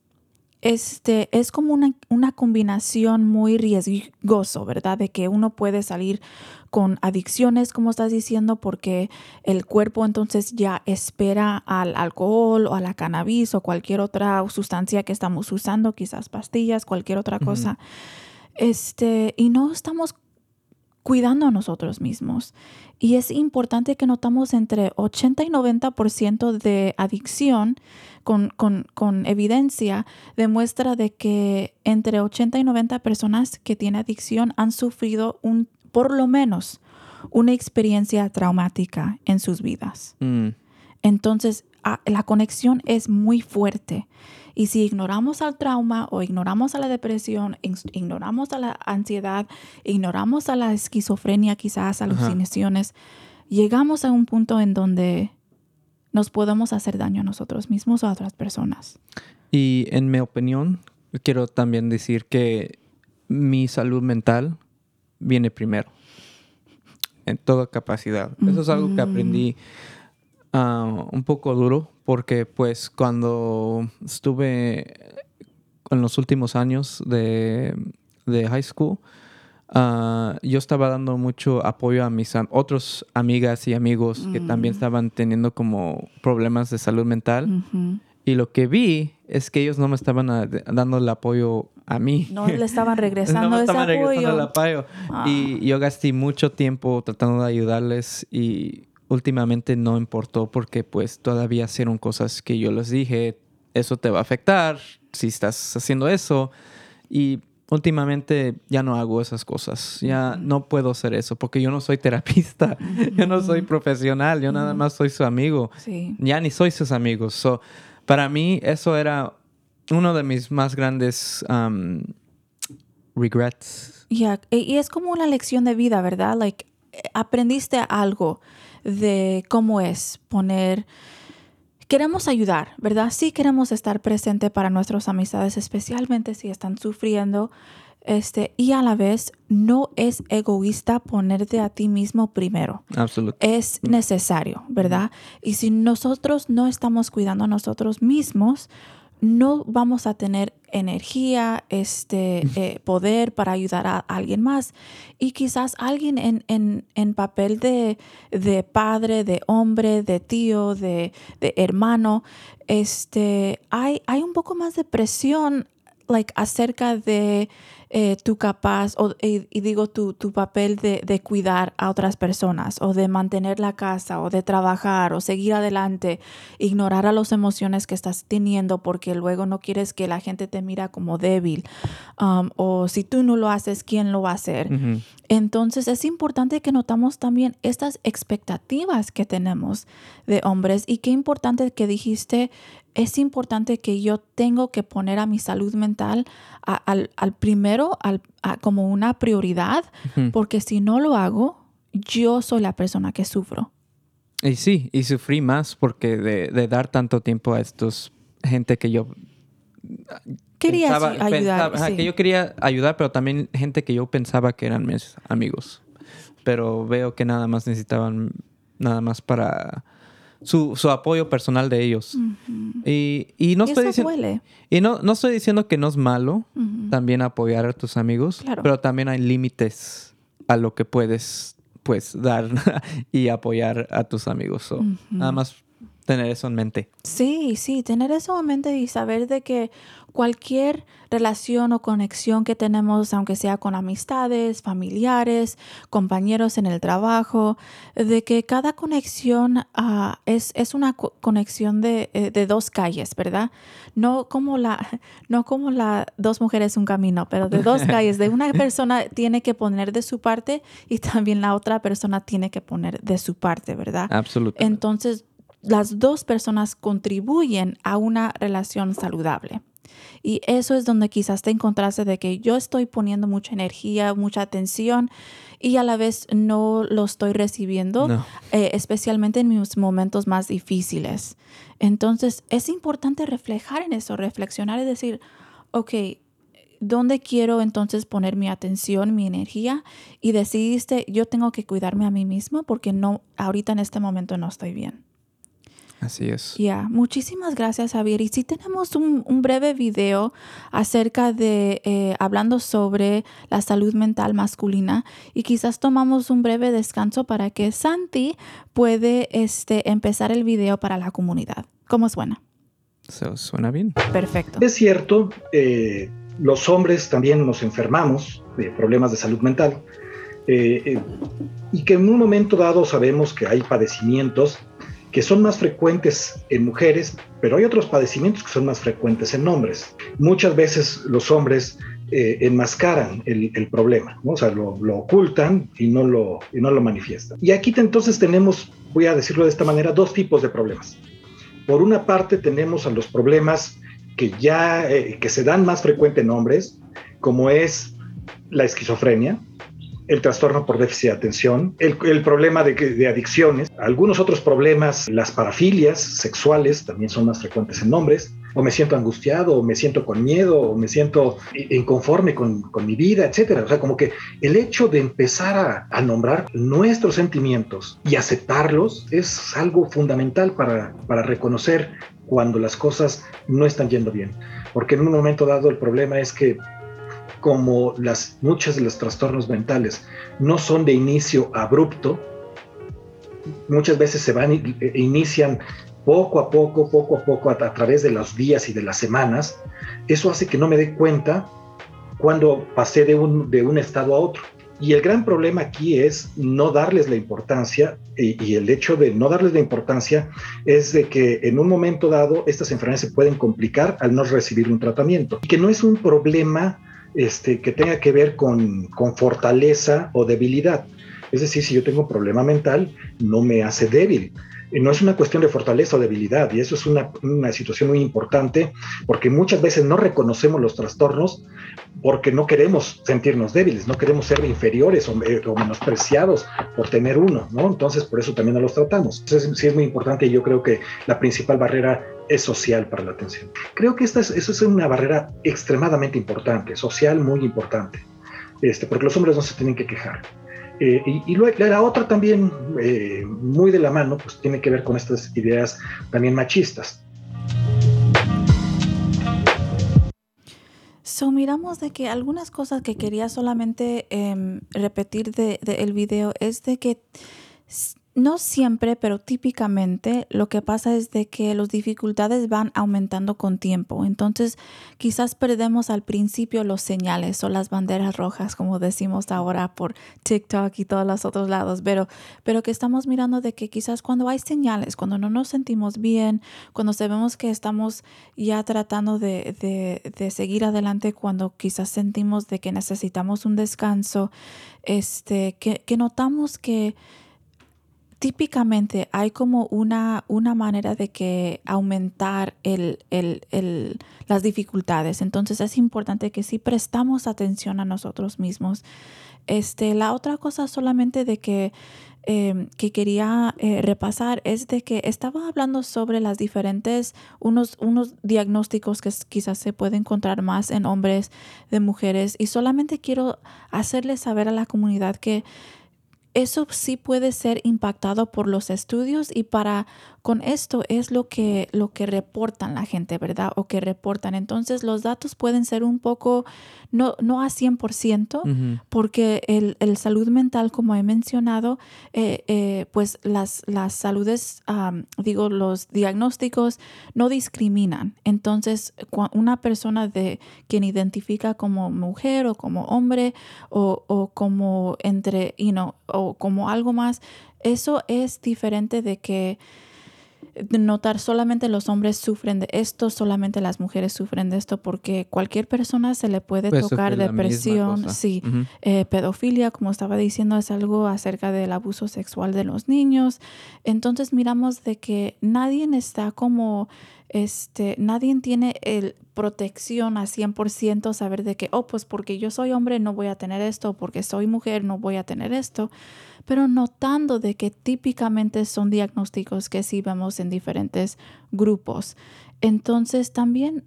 este, es como una, una combinación muy riesgoso, ¿verdad? De que uno puede salir con adicciones, como estás diciendo, porque el cuerpo entonces ya espera al alcohol o a la cannabis o cualquier otra sustancia que estamos usando, quizás pastillas, cualquier otra cosa. Este, y no estamos cuidando a nosotros mismos. Y es importante que notamos entre 80 y 90% de adicción con, con, con evidencia demuestra de que entre 80 y 90 personas que tienen adicción han sufrido un, por lo menos una experiencia traumática en sus vidas. Mm. Entonces, la conexión es muy fuerte. Y si ignoramos al trauma o ignoramos a la depresión, ignoramos a la ansiedad, ignoramos a la esquizofrenia, quizás alucinaciones, llegamos a un punto en donde nos podemos hacer daño a nosotros mismos o a otras personas. Y en mi opinión, quiero también decir que mi salud mental viene primero. En toda capacidad. Eso es algo que Ujú. aprendí ah, un poco duro porque pues cuando estuve en los últimos años de, de high school, ah, yo estaba dando mucho apoyo a mis am- otros amigas y amigos que también Mm. estaban teniendo como problemas de salud mental. Y lo que vi es que ellos no me estaban dando el apoyo a mí. No le estaban regresando No me ese estaban regresando el apoyo. apoyo. Ah. Y yo gasté mucho tiempo tratando de ayudarles y últimamente no importó porque pues todavía hicieron cosas que yo les dije, eso te va a afectar si estás haciendo eso. Y últimamente ya no hago esas cosas. Ya no puedo hacer eso porque yo no soy terapista, yo no soy profesional, yo nada más soy su amigo Sí. ya ni soy sus amigos. So, para mí eso era uno de mis más grandes um, regrets. Ya, y y es como una lección de vida, ¿verdad? Like, eh, aprendiste algo de cómo es poner... Queremos ayudar, ¿verdad? Sí queremos estar presente para nuestras amistades, especialmente si están sufriendo. Este, y a la vez, no es egoísta ponerte a ti mismo primero Absolutamente. es necesario, ¿verdad? Y si nosotros no estamos cuidando a nosotros mismos, no vamos a tener energía, este, eh, poder para ayudar a alguien más. Y quizás alguien en, en, en papel de, de, padre, de hombre, de tío, de, de hermano, este, hay, hay un poco más de presión like, acerca de eh, tu capaz, o, y, digo tu, tu papel de, de, cuidar a otras personas, o de mantener la casa, o de trabajar, o seguir adelante, ignorar a las emociones que estás teniendo porque luego no quieres que la gente te mira como débil, um, o si tú no lo haces, ¿quién lo va a hacer? Entonces es importante que notamos también estas expectativas que tenemos de hombres y qué importante que dijiste es importante que yo tengo que poner a mi salud mental al, primero al, como una prioridad, porque si no lo hago, yo soy la persona que sufro. Y sí, y sufrí más porque de, dar tanto tiempo a estos gente que yo quería ayudar. Que yo quería ayudar, pero también gente que yo pensaba que eran mis amigos. Pero veo que nada más necesitaban nada más para su, su apoyo personal de ellos. y, y, no estoy diciendo y no, no estoy diciendo que no es malo también apoyar a tus amigos, pero también hay límites a lo que puedes pues dar y apoyar a tus amigos. Nada más tener eso en mente. Sí, sí, tener eso en mente y saber de que cualquier relación o conexión que tenemos, aunque sea con amistades, familiares, compañeros en el trabajo, de que cada conexión ah, es, es, una conexión de, eh, de, dos calles, ¿verdad? No como la, no como la dos mujeres un camino, pero de dos calles. De una persona tiene que poner de su parte y también la otra persona tiene que poner de su parte, ¿verdad? Absolutamente. Entonces, las dos personas contribuyen a una relación saludable. Y eso es donde quizás te encontraste de que yo estoy poniendo mucha energía, mucha atención y a la vez no lo estoy recibiendo, eh, especialmente en mis momentos más difíciles. Entonces es importante reflejar en eso, reflexionar y decir, ok, ¿dónde quiero entonces poner mi atención, mi energía? Y decidiste, yo tengo que cuidarme a mí mismo porque no, ahorita en este momento no estoy bien. Así es. Ya, muchísimas gracias, Javier. Y si tenemos un, breve video acerca de, eh, hablando sobre la salud mental masculina y quizás tomamos un breve descanso para que Santi puede este, empezar el video para la comunidad. ¿Cómo suena? suena bien. Perfecto. Es cierto, eh, los hombres también nos enfermamos de problemas de salud mental. Eh, y que en un momento dado sabemos que hay padecimientos que son más frecuentes en mujeres, pero hay otros padecimientos que son más frecuentes en hombres. Muchas veces los hombres eh, enmascaran el, problema, o sea, lo, ocultan y no lo, y no lo manifiestan. Y aquí entonces tenemos, voy a decirlo de esta manera, dos tipos de problemas. Por una parte tenemos a los problemas que ya eh, que se dan más frecuente en hombres, como es la esquizofrenia, el trastorno por déficit de atención, el, problema de, de, adicciones, algunos otros problemas, las parafilias sexuales también son más frecuentes en hombres, o me siento angustiado, o me siento con miedo, o me siento inconforme con, con mi vida, etcétera. O sea, como que el hecho de empezar a, a, nombrar nuestros sentimientos y aceptarlos es algo fundamental para, para reconocer cuando las cosas no están yendo bien. Porque en un momento dado el problema es que como las, muchos de los trastornos mentales no son de inicio abrupto, muchas veces se van, e inician poco a poco, poco a poco, a, través de los días y de las semanas, eso hace que no me dé cuenta cuando pasé de un, de un estado a otro. Y el gran problema aquí es no darles la importancia, y, y, el hecho de no darles la importancia es de que en un momento dado estas enfermedades se pueden complicar al no recibir un tratamiento. Y que no es un problema este, que tenga que ver con, fortaleza o debilidad. Es decir, si yo tengo un problema mental, no me hace débil no es una cuestión de fortaleza o debilidad, y eso es una, situación muy importante, porque muchas veces no reconocemos los trastornos porque no queremos sentirnos débiles, no queremos ser inferiores o, eh, o menospreciados por tener uno, ¿no? Entonces, por eso también no los tratamos. Entonces, sí es muy importante y yo creo que la principal barrera es social para la atención. Creo que esta es, eso es una barrera extremadamente importante, social muy importante, este, porque los hombres no se tienen que quejar. Eh, y, luego, la otra también, eh, muy de la mano, pues tiene que ver con estas ideas también machistas. So, miramos de que algunas cosas que quería solamente em, repetir del de, el video es de que no siempre, pero típicamente lo que pasa es de que las dificultades van aumentando con tiempo. Entonces, quizás perdemos al principio los señales o las banderas rojas, como decimos ahora por TikTok y todos los otros lados, pero, pero que estamos mirando de que quizás cuando hay señales, cuando no nos sentimos bien, cuando sabemos que estamos ya tratando de, de, de seguir adelante, cuando quizás sentimos de que necesitamos un descanso, este, que, que notamos que típicamente hay como una, una manera de que aumentar el, el, el, las dificultades. Entonces es importante que sí prestamos atención a nosotros mismos. Este, la otra cosa solamente de que, eh, que quería eh, repasar es de que estaba hablando sobre las diferentes, unos, unos diagnósticos que quizás se puede encontrar más en hombres, de mujeres, y solamente quiero hacerles saber a la comunidad que eso sí puede ser impactado por los estudios y para con esto es lo que lo que reportan la gente, ¿verdad? O que reportan. Entonces los datos pueden ser un poco no no a 100%, Ujú. porque el, el salud mental, como he mencionado, eh, eh, pues las, las saludes, am, digo, los diagnósticos no discriminan. Entonces, una persona de quien identifica como mujer o como hombre o, o como entre, you know, o como algo más, eso es diferente de que notar solamente los hombres sufren de esto, solamente las mujeres sufren de esto, porque cualquier persona se le puede tocar depresión, sí, eh, pedofilia, como estaba diciendo, es algo acerca del abuso sexual de los niños. Entonces miramos de que nadie está como, este, nadie tiene el protección a 100% saber de que, oh, pues porque yo soy hombre no voy a tener esto, porque soy mujer no voy a tener esto, pero notando de que típicamente son diagnósticos que sí vemos en diferentes grupos. Entonces también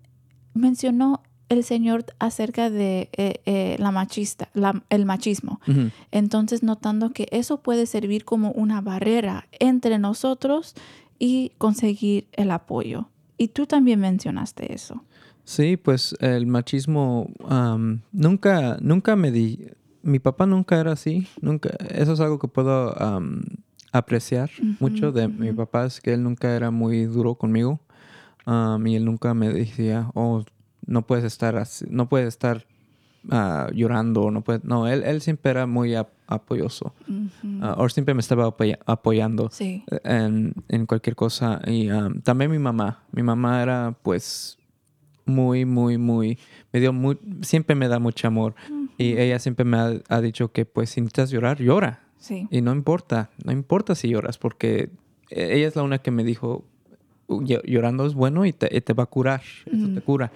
mencionó el señor acerca de eh, eh, la machista, la- el machismo. Entonces, notando que eso puede servir como una barrera entre nosotros y conseguir el apoyo. Y tú también mencionaste eso. Sí, pues el machismo nunca, nunca me di. Mi papá nunca era así. Nunca. Eso es algo que puedo apreciar mucho de mi papá es que él nunca era muy duro conmigo am, y él nunca me decía, oh, no puedes estar así, no puedes estar ah, llorando, no puedes. No, él, él siempre era muy ap- apoyoso. Ah, o siempre me estaba apoya- apoyando sí. en, en cualquier cosa. Y um, también mi mamá. Mi mamá era pues muy, muy, muy, me dio muy, siempre me da mucho amor. Y ella siempre me ha, ha dicho que pues si necesitas llorar, llora. Sí. Y no importa, no importa si lloras, porque e- ella es la única que me dijo, "Uh, "Ll- llorando es bueno y te, va a curar, eso te cura.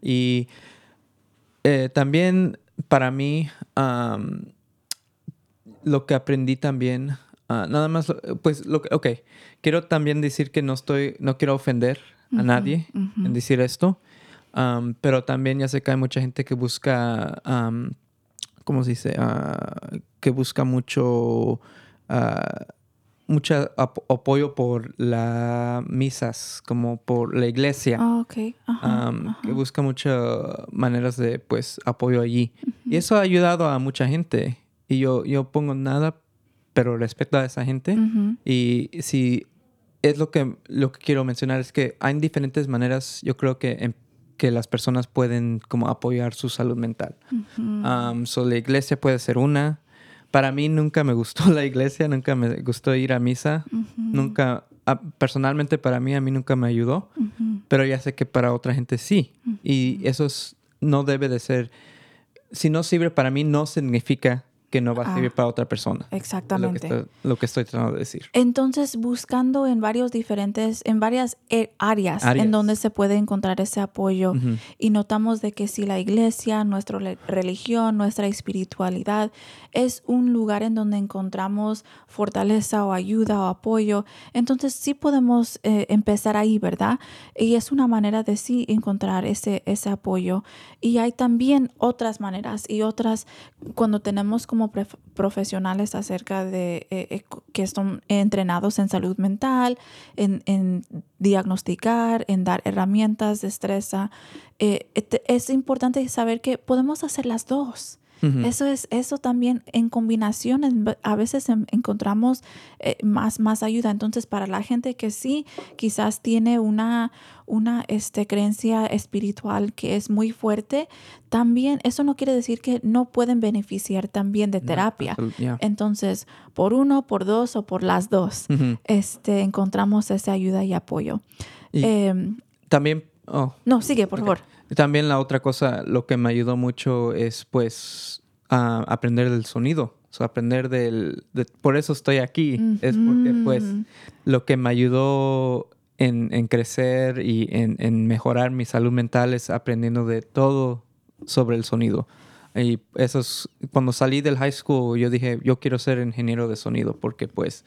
Y eh, también para mí, am, lo que aprendí también, ah, nada más, pues, lo que, ok, quiero también decir que no estoy, no quiero ofender a nadie en decir esto, am, pero también ya sé que hay mucha gente que busca, am, ¿cómo se dice? Ah, que busca mucho, ah, mucho ap- apoyo por las misas, como por la iglesia. Ok. Ajá, am, ajá. que busca muchas maneras de pues apoyo allí. Y eso ha ayudado a mucha gente. Y yo, yo pongo nada, pero respeto a esa gente. Ujú. Y si es lo que, lo que quiero mencionar, es que hay diferentes maneras, yo creo que, en- que las personas pueden como apoyar su salud mental. Um, so, la iglesia puede ser una. Para mí nunca me gustó la iglesia, nunca me gustó ir a misa. Nunca, personalmente para mí, a mí nunca me ayudó. Pero ya sé que para otra gente sí. Y eso es- no debe de ser, si no sirve para mí, no significa que no va a Ah, servir para otra persona. Es Lo que, Exactamente. estoy, lo que estoy tratando de decir. Entonces, buscando en varios diferentes, en varias áreas, Áreas. en donde se puede encontrar ese apoyo Ujú. y notamos de que si la iglesia, nuestra religión, nuestra espiritualidad es un lugar en donde encontramos fortaleza o ayuda o apoyo, entonces sí podemos eh, empezar ahí, ¿verdad? Y es una manera de sí encontrar ese, ese apoyo. Y hay también otras maneras y otras cuando tenemos como como profesionales acerca de eh, eh, que son entrenados en salud mental, en, diagnosticar, en dar herramientas, destreza. eh, et- es importante saber que podemos hacer las dos. Eso es, eso también en combinación, a veces en- encontramos eh, más, más ayuda. Entonces, para la gente que sí quizás tiene una, una este, creencia espiritual que es muy fuerte, también eso no quiere decir que no pueden beneficiar también de terapia. yeah. Entonces, por uno, por dos o por las dos, este, encontramos esa ayuda y apoyo. Y Em, también, oh, no, sigue, por Ok. favor. También la otra cosa, lo que me ayudó mucho es pues a aprender del sonido. O sea, aprender del... de- por eso estoy aquí. Es porque pues lo que me ayudó en, en crecer y en, en mejorar mi salud mental es aprendiendo de todo sobre el sonido. Y eso es, cuando salí del high school yo dije, yo quiero ser ingeniero de sonido porque pues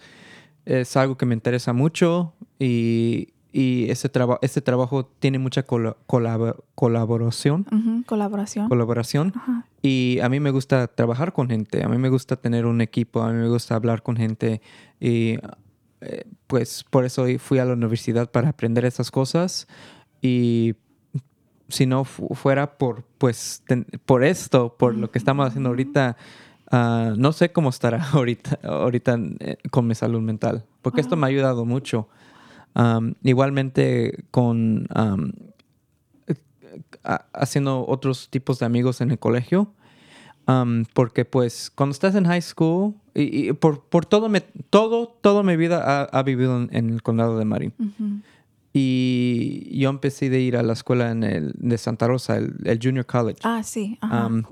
es algo que me interesa mucho y, y ese, traba- ese trabajo tiene mucha cola- colabor- colaboración. Colaboración. colaboración Ajá. y a mí me gusta trabajar con gente, a mí me gusta tener un equipo, a mí me gusta hablar con gente y eh, pues por eso fui a la universidad para aprender esas cosas y si no fu- fuera por pues por esto, por lo que estamos haciendo ahorita, ah, no sé cómo estará ahorita, ahorita eh, con mi salud mental, porque esto me ha ayudado mucho. Igualmente con haciendo otros tipos de amigos en el colegio. Um, porque pues cuando estás en high school y, y por, por todo, me, todo, toda mi vida ha, ha vivido en, en el condado de Marin. Y yo empecé de ir a la escuela en el, de Santa Rosa, el, el Junior College. Ah, sí. Ajá. Um,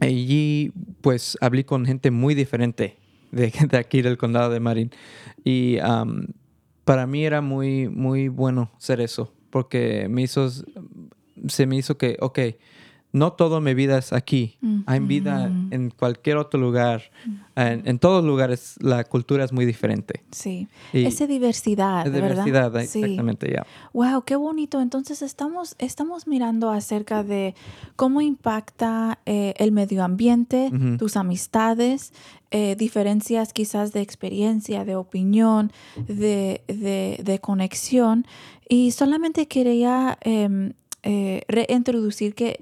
allí pues hablé con gente muy diferente de, de aquí del condado de Marin. Y um, para mí era muy, muy bueno ser eso, porque me hizo, se me hizo que, ok, no toda mi vida es aquí. Hay vida Ujú. en cualquier otro lugar. En, en todos lugares la cultura es muy diferente. sí. y- Esa diversidad, Es ¿verdad? diversidad, Sí. exactamente, ya. Wow, qué bonito. Entonces estamos, estamos mirando acerca de cómo impacta eh, el medio ambiente, tus amistades, eh, diferencias quizás de experiencia, de opinión, de, de- de conexión. Y solamente quería em, eh, reintroducir que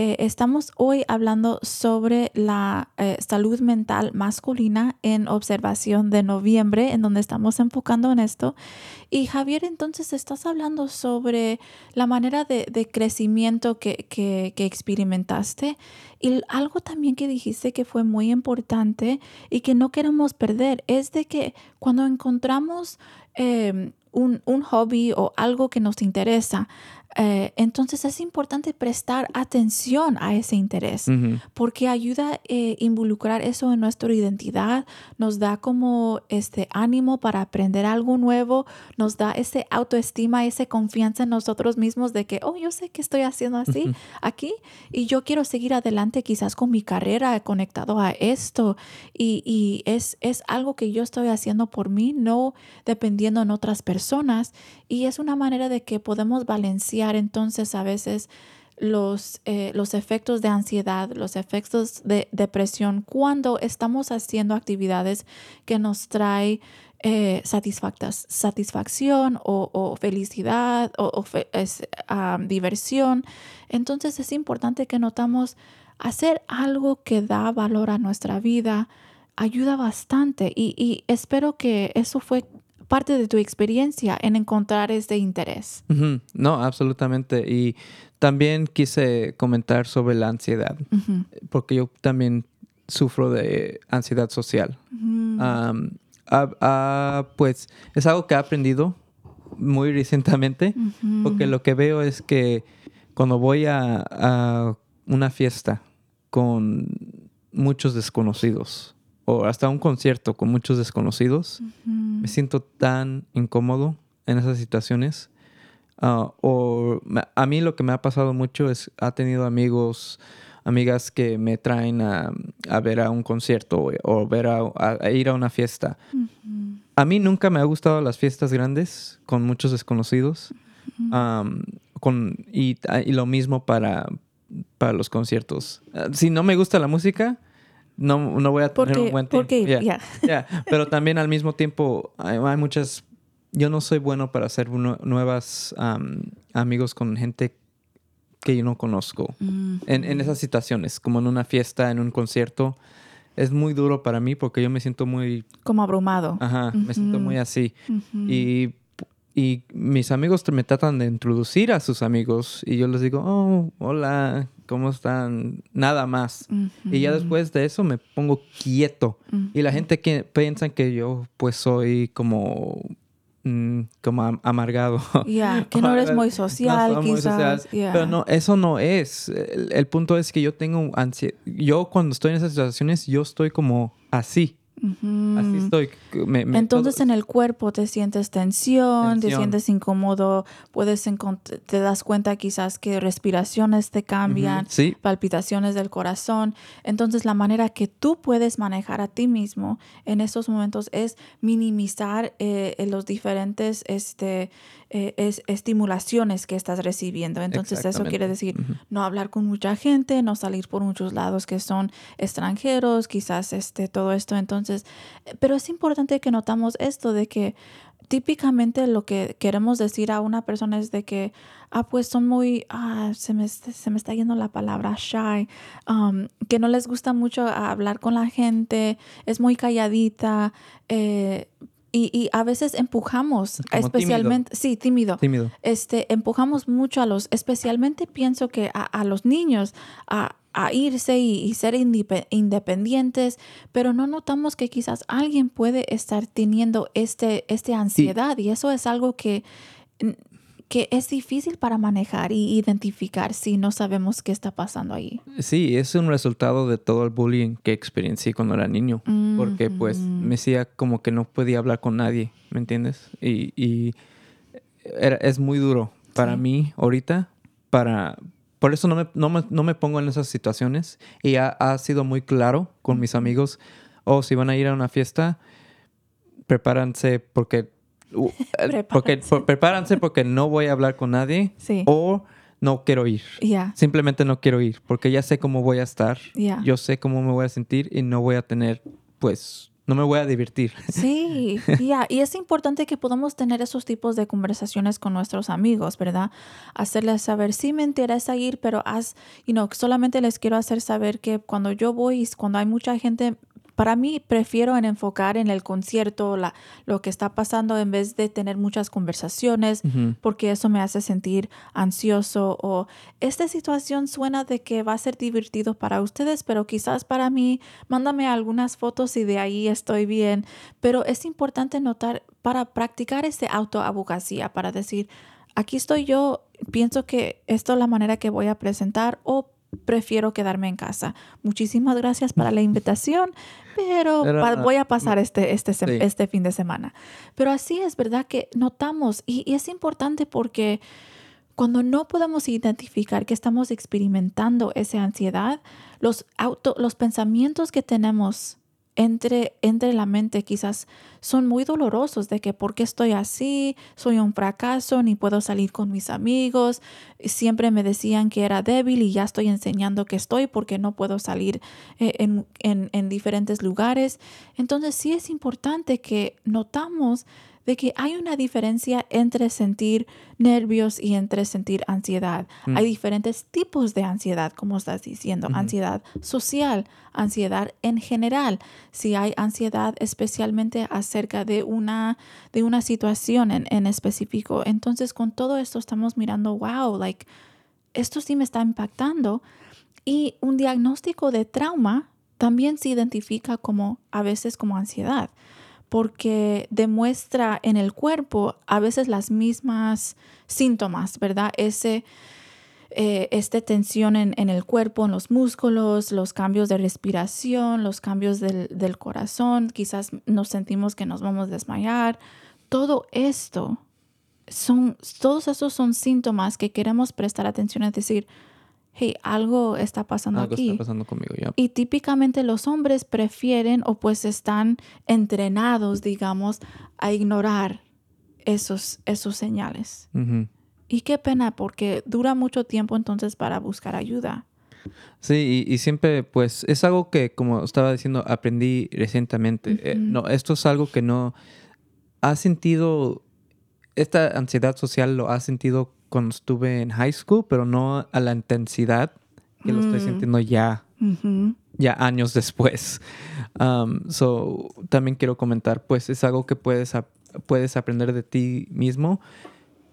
eh, estamos hoy hablando sobre la eh, salud mental masculina en observación de noviembre, en donde estamos enfocando en esto. Y Javier, entonces estás hablando sobre la manera de, crecimiento que, experimentaste y algo también que dijiste que fue muy importante y que no queremos perder es de que cuando encontramos eh, un hobby o algo que nos interesa, eh, entonces es importante prestar atención a ese interés Ujú. porque ayuda a involucrar eso en nuestra identidad, nos da como este ánimo para aprender algo nuevo, nos da ese autoestima, esa confianza en nosotros mismos de que, oh, yo sé que estoy haciendo así aquí y yo quiero seguir adelante quizás con mi carrera conectado a esto y, y es, es algo que yo estoy haciendo por mí, no dependiendo en otras personas y es una manera de que podemos balancear entonces a veces los, eh, los efectos de ansiedad, los efectos de depresión cuando estamos haciendo actividades que nos trae eh, satisfacción o, felicidad o, es, diversión. Entonces es importante que notamos hacer algo que da valor a nuestra vida ayuda bastante y, y espero que eso fue parte de tu experiencia en encontrar este interés. No, absolutamente. Y también quise comentar sobre la ansiedad, porque yo también sufro de ansiedad social. Mm. Ah, ah, pues es algo que he aprendido muy recientemente, porque lo que veo es que cuando voy a, a una fiesta con muchos desconocidos o hasta un concierto con muchos desconocidos, me siento tan incómodo en esas situaciones. Ah, o a mí lo que me ha pasado mucho es, ha tenido amigos, amigas que me traen a, a ver a un concierto o, o ver a, a- a ir a una fiesta. A mí nunca me ha gustado las fiestas grandes con muchos desconocidos. Con, y, y lo mismo para, para los conciertos. Ah, Si no me gusta la música, no, no voy a tener Porque- un buen tiempo. porque- Yeah, yeah. yeah. Pero también al mismo tiempo hay, hay muchas... Yo no soy bueno para hacer nue- nuevas am, amigos con gente que yo no conozco. Mm. En, en esas situaciones, como en una fiesta, en un concierto, es muy duro para mí porque yo me siento muy... Como abrumado. Ajá, me siento muy así. Y, y mis amigos me tratan de introducir a sus amigos y yo les digo, oh, hola, ¿cómo están? Nada más. Y ya después de eso me pongo quieto. Y la gente que piensa que yo pues soy como, mm, como am- amargado. Ya, que no eres muy social, quizás. Pero no, eso no es. El, el punto es que yo tengo ansiedad. Yo cuando estoy en esas situaciones, yo estoy como así. Así estoy. Me- me- Entonces todo- en el cuerpo te sientes tensión, te sientes incómodo, puedes te das cuenta quizás que respiraciones te cambian, Sí, palpitaciones del corazón. Entonces la manera que tú puedes manejar a ti mismo en esos momentos es minimizar eh, los diferentes este, eh, es- estimulaciones que estás recibiendo. Entonces eso quiere decir no hablar con mucha gente, no salir por muchos lados que son extranjeros, quizás este, todo esto. Entonces, eh, pero es importante que notamos esto de que típicamente lo que queremos decir a una persona es de que, ah, pues son muy, ah, se me, se me está yendo la palabra shy, um, que no les gusta mucho hablar con la gente, es muy calladita, eh, y, y a veces empujamos, Como especialmente, sí, tímido, tímido. este, empujamos mucho a los, especialmente pienso que a, a los niños a, a irse y, y ser independientes, pero no notamos que quizás alguien puede estar teniendo este, este ansiedad y eso es algo que, que es difícil para manejar y identificar si no sabemos qué está pasando ahí. Sí, es un resultado de todo el bullying que experiencié cuando era niño. Porque pues me decía como que no podía hablar con nadie, ¿me entiendes? Y, y era- es muy duro para Sí. mí ahorita, para... Por eso no me, no me, no me pongo en esas situaciones y ha, ha sido muy claro con mis amigos, o si van a ir a una fiesta, prepárense porque... porque Prepárense. por- prepárense porque no voy a hablar con nadie Sí. o no quiero ir. Simplemente no quiero ir porque ya sé cómo voy a estar. Yo sé cómo me voy a sentir y no voy a tener, pues, no me voy a divertir. Sí, ya, y es importante que podamos tener esos tipos de conversaciones con nuestros amigos, ¿verdad? Hacerles saber, sí me interesa ir, pero haz, you know, solamente les quiero hacer saber que cuando yo voy, y cuando hay mucha gente, para mí prefiero en enfocar en el concierto, la, lo que está pasando en vez de tener muchas conversaciones, porque eso me hace sentir ansioso o esta situación suena de que va a ser divertido para ustedes, pero quizás para mí, mándame algunas fotos y de ahí estoy bien. Pero es importante notar para practicar ese autoabogacía, para decir, aquí estoy yo, pienso que esto es la manera que voy a presentar o prefiero quedarme en casa. Muchísimas gracias para la invitación, pero Pero, pa- voy a pasar este, este, sí. este fin de semana. Pero así es verdad que notamos y, y es importante porque cuando no podemos identificar que estamos experimentando esa ansiedad, los, auto, los pensamientos que tenemos entre, entre la mente quizás son muy dolorosos de que por qué estoy así, soy un fracaso, ni puedo salir con mis amigos, siempre me decían que era débil y ya estoy enseñando que estoy porque no puedo salir eh, en, en- en diferentes lugares. Entonces sí es importante que notamos de que hay una diferencia entre sentir nervios y entre sentir ansiedad. Mm. Hay diferentes tipos de ansiedad, como estás diciendo, ansiedad social, ansiedad en general. Si hay ansiedad especialmente acerca de una, de una situación en, en específico. Entonces, con todo esto estamos mirando, wow, like, esto sí me está impactando. Y un diagnóstico de trauma también se identifica como a veces como ansiedad porque demuestra en el cuerpo a veces las mismas síntomas, ¿verdad? Ese, eh, esta tensión en, en el cuerpo, en los músculos, los cambios de respiración, los cambios del, del corazón, quizás nos sentimos que nos vamos a desmayar. Todo esto son, todos esos son síntomas que queremos prestar atención y decir, hey, algo está pasando Algo aquí. está pasando conmigo. Y típicamente los hombres prefieren o pues están entrenados, digamos, a ignorar esos, esos señales. Y qué pena porque dura mucho tiempo entonces para buscar ayuda. Sí, y, y siempre, pues, es algo que, como estaba diciendo, aprendí recientemente. Eh, no, esto es algo que no has sentido, esta ansiedad social lo has sentido cuando estuve en high school, pero no a la intensidad que lo estoy Mm. sintiendo ya, ya años después. Um, so, también quiero comentar, pues, es algo que puedes, ap- puedes aprender de ti mismo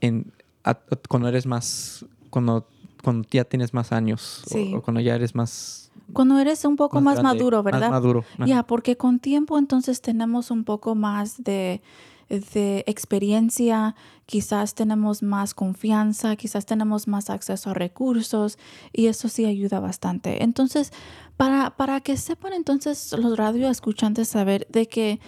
en, a- cuando eres más, cuando, cuando ya tienes más años o- Sí. o cuando ya eres más Cuando eres un poco más, grande, maduro, más ¿verdad? maduro. ajá. Ya, porque con tiempo entonces tenemos un poco más de, de experiencia, quizás tenemos más confianza, quizás tenemos más acceso a recursos y eso sí ayuda bastante. Entonces, para, para que sepan entonces los radio escuchantes saber de que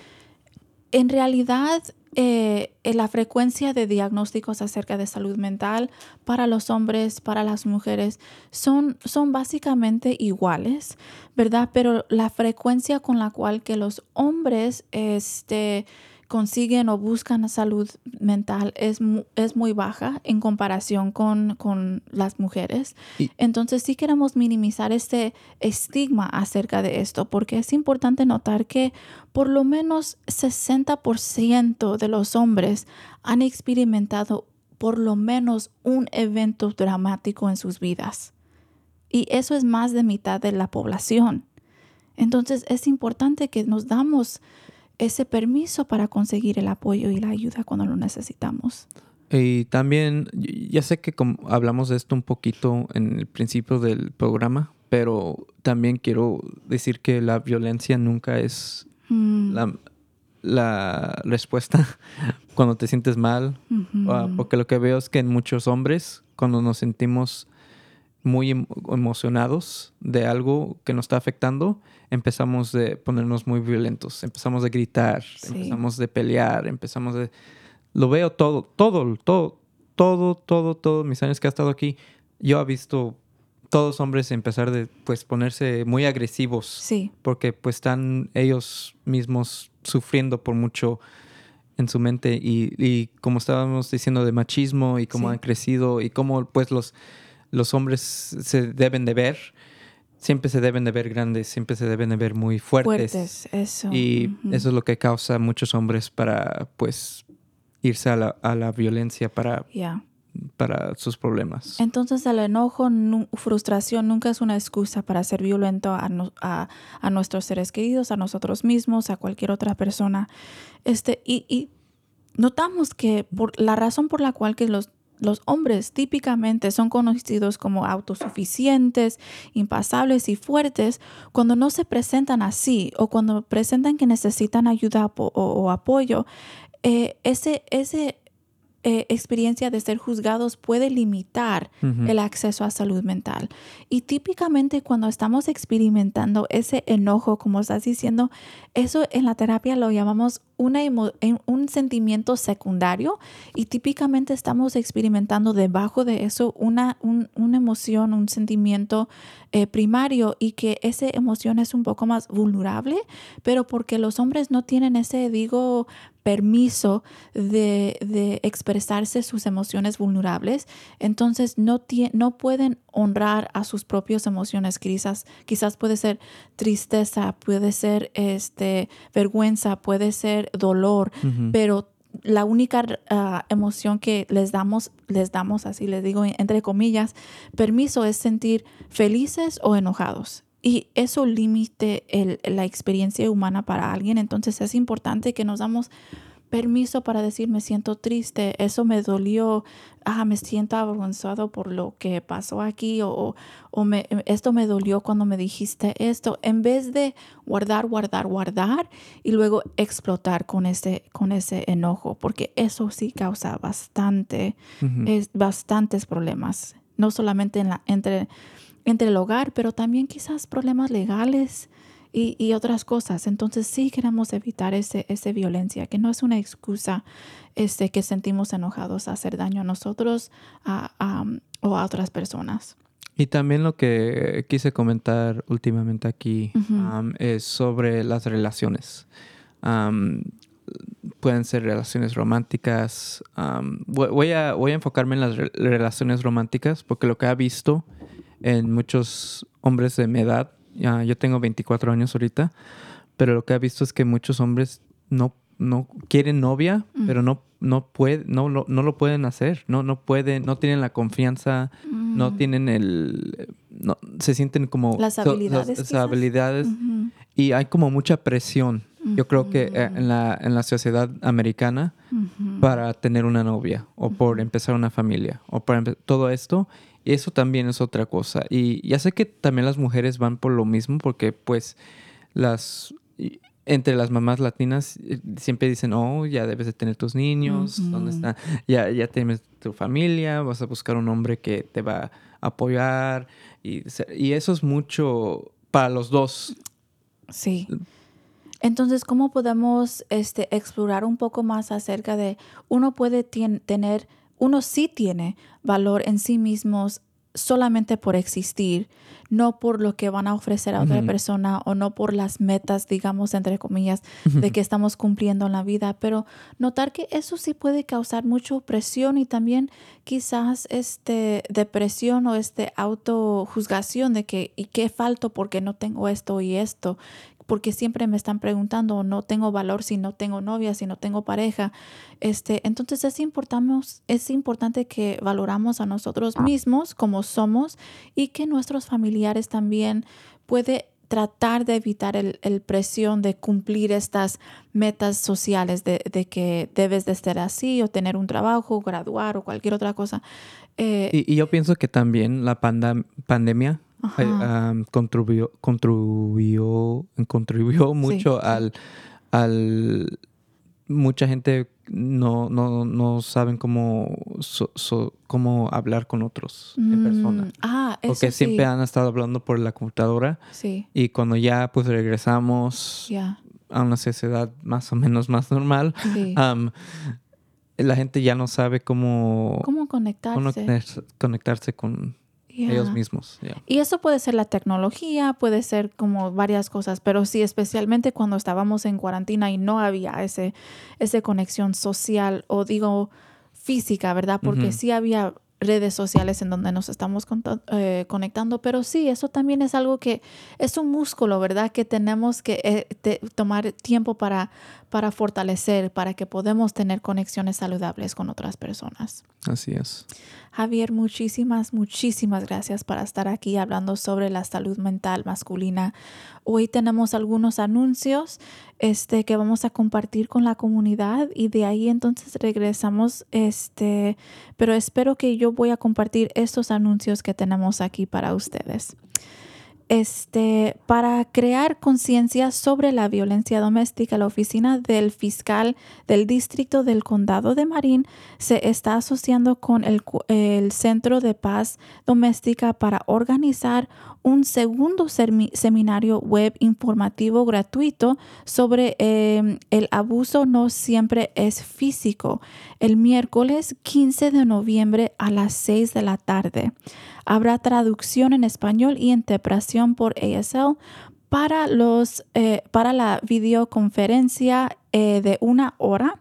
en realidad eh, la frecuencia de diagnósticos acerca de salud mental para los hombres, para las mujeres, son, son básicamente iguales, ¿verdad? Pero la frecuencia con la cual que los hombres este, consiguen o buscan salud mental es, es muy baja en comparación con, con las mujeres. Y- Entonces sí queremos minimizar este estigma acerca de esto, porque es importante notar que por lo menos 60% de los hombres han experimentado por lo menos un evento dramático en sus vidas. Y eso es más de mitad de la población. Entonces es importante que nos damos ese permiso para conseguir el apoyo y la ayuda cuando lo necesitamos. Y también, ya sé que hablamos de esto un poquito en el principio del programa, pero también quiero decir que la violencia nunca es Mm, la, la respuesta cuando te sientes mal, porque lo que veo es que en muchos hombres, cuando nos sentimos muy em- emocionados de algo que nos está afectando, empezamos de ponernos muy violentos, empezamos de gritar, Sí. empezamos de pelear, empezamos de... Lo veo todo, todo, todo, todo, todo, todos mis años que he estado aquí, yo he visto todos hombres empezar de, pues, ponerse muy agresivos Sí, porque pues están ellos mismos sufriendo por mucho en su mente y, y como estábamos diciendo de machismo y cómo Sí. han crecido y cómo pues los, los hombres se deben de ver, siempre se deben de ver grandes, siempre se deben de ver muy fuertes. fuertes, eso. Y eso es lo que causa a muchos hombres para pues irse a la, a la violencia para, para sus problemas. Entonces el enojo, frustración nunca es una excusa para ser violento a, no- a- a nuestros seres queridos, a nosotros mismos, a cualquier otra persona. Este, y, y notamos que por la razón por la cual que los, los hombres típicamente son conocidos como autosuficientes, impasables y fuertes, cuando no se presentan así o cuando presentan que necesitan ayuda o apoyo, eh, ese, ese eh, experiencia de ser juzgados puede limitar el acceso a salud mental. Y típicamente cuando estamos experimentando ese enojo, como estás diciendo, eso en la terapia lo llamamos una un sentimiento secundario y típicamente estamos experimentando debajo de eso una, un- una emoción, un sentimiento eh, primario y que esa emoción es un poco más vulnerable, pero porque los hombres no tienen ese, digo, permiso de, de expresarse sus emociones vulnerables, entonces no, no pueden honrar a sus propias emociones. Quizás, quizás puede ser tristeza, puede ser este, vergüenza, puede ser dolor, pero la única ah, emoción que les damos, les damos, así les digo entre comillas, permiso es sentir felices o enojados. Y eso limite el- la experiencia humana para alguien. Entonces es importante que nos damos permiso para decir me siento triste, eso me dolió, ah, me siento avergonzado por lo que pasó aquí o, o me- esto me dolió cuando me dijiste esto, en vez de guardar, guardar, guardar y luego explotar con ese, con ese enojo, porque eso sí causa bastante, Ujú. es, bastantes problemas, no solamente en la, entre, entre el hogar, pero también quizás problemas legales y, y otras cosas. Entonces sí queremos evitar ese, ese violencia, que no es una excusa este, que sentimos enojados a hacer daño a nosotros a- a, o a otras personas. Y también lo que quise comentar últimamente aquí es sobre las relaciones. Pueden ser relaciones románticas. voy, voy a, voy a enfocarme en las re- relaciones románticas porque lo que he visto en muchos hombres de mi edad. Ya, yo tengo 24 años ahorita, pero lo que he visto es que muchos hombres no, no quieren novia, pero no, no, puede, no, lo- no lo pueden hacer. No, no pueden, no tienen la confianza, no tienen el... No, se sienten como... Las so- habilidades, las y hay como mucha presión. Yo creo que eh, en, la, en la sociedad americana para tener una novia o por empezar una familia o para todo esto. Y eso también es otra cosa. Y ya sé que también las mujeres van por lo mismo porque pues las... Entre las mamás latinas eh, siempre dicen, oh, ya debes de tener tus niños, ¿dónde están? Ya, ya tienes tu familia, vas a buscar un hombre que te va a apoyar. Y, y eso es mucho para los dos. Sí. Entonces, ¿cómo podemos este, explorar un poco más acerca de uno puede tener, uno sí tiene valor en sí mismos solamente por existir, no por lo que van a ofrecer a otra persona o no por las metas, digamos, entre comillas, de que estamos cumpliendo en la vida, pero notar que eso sí puede causar mucha presión y también quizás este depresión o este autojuzgación de que y qué falto porque no tengo esto y esto porque siempre me están preguntando no tengo valor si no tengo novia si no tengo pareja este entonces es importante es importante que valoramos a nosotros mismos como somos y que nuestros familiares también puede tratar de evitar el, presión de cumplir estas metas sociales de, que debes de estar así o tener un trabajo, graduar o cualquier otra cosa. Eh, Y, yo pienso que también la pandemia um, contribuyó, contribuyó, contribuyó mucho sí. al, al... Mucha gente no, no, no saben cómo, so- so- cómo hablar con otros en mm, persona. Ah, eso Porque sí. siempre han estado hablando por la computadora Sí, y cuando ya pues regresamos a una sociedad más o menos más normal, Sí. um, la gente ya no sabe cómo, ¿Cómo conectarse? conectarse, conectarse con Ellos mismos. Y eso puede ser la tecnología, puede ser como varias cosas, pero sí, especialmente cuando estábamos en cuarentena y no había ese, esa conexión social o digo física, ¿verdad? Porque sí había redes sociales en donde nos estamos eh, conectando, pero sí, eso también es algo que es un músculo, ¿verdad? Que tenemos que eh, te- tomar tiempo para, para fortalecer, para que podamos tener conexiones saludables con otras personas. Así es. Javier, muchísimas, muchísimas gracias para estar aquí hablando sobre la salud mental masculina. Hoy tenemos algunos anuncios este, que vamos a compartir con la comunidad y de ahí entonces regresamos. Este, pero espero que yo voy a compartir estos anuncios que tenemos aquí para ustedes este, para crear conciencia sobre la violencia doméstica, la oficina del fiscal del distrito del condado de Marín se está asociando con el, el Centro de Paz Doméstica para organizar un segundo seminario web informativo gratuito sobre eh, el abuso no siempre es físico, el miércoles 15 de noviembre a las 6 de la tarde. Habrá traducción en español y interpretación por ASL para, los, eh, para la videoconferencia eh, de una hora.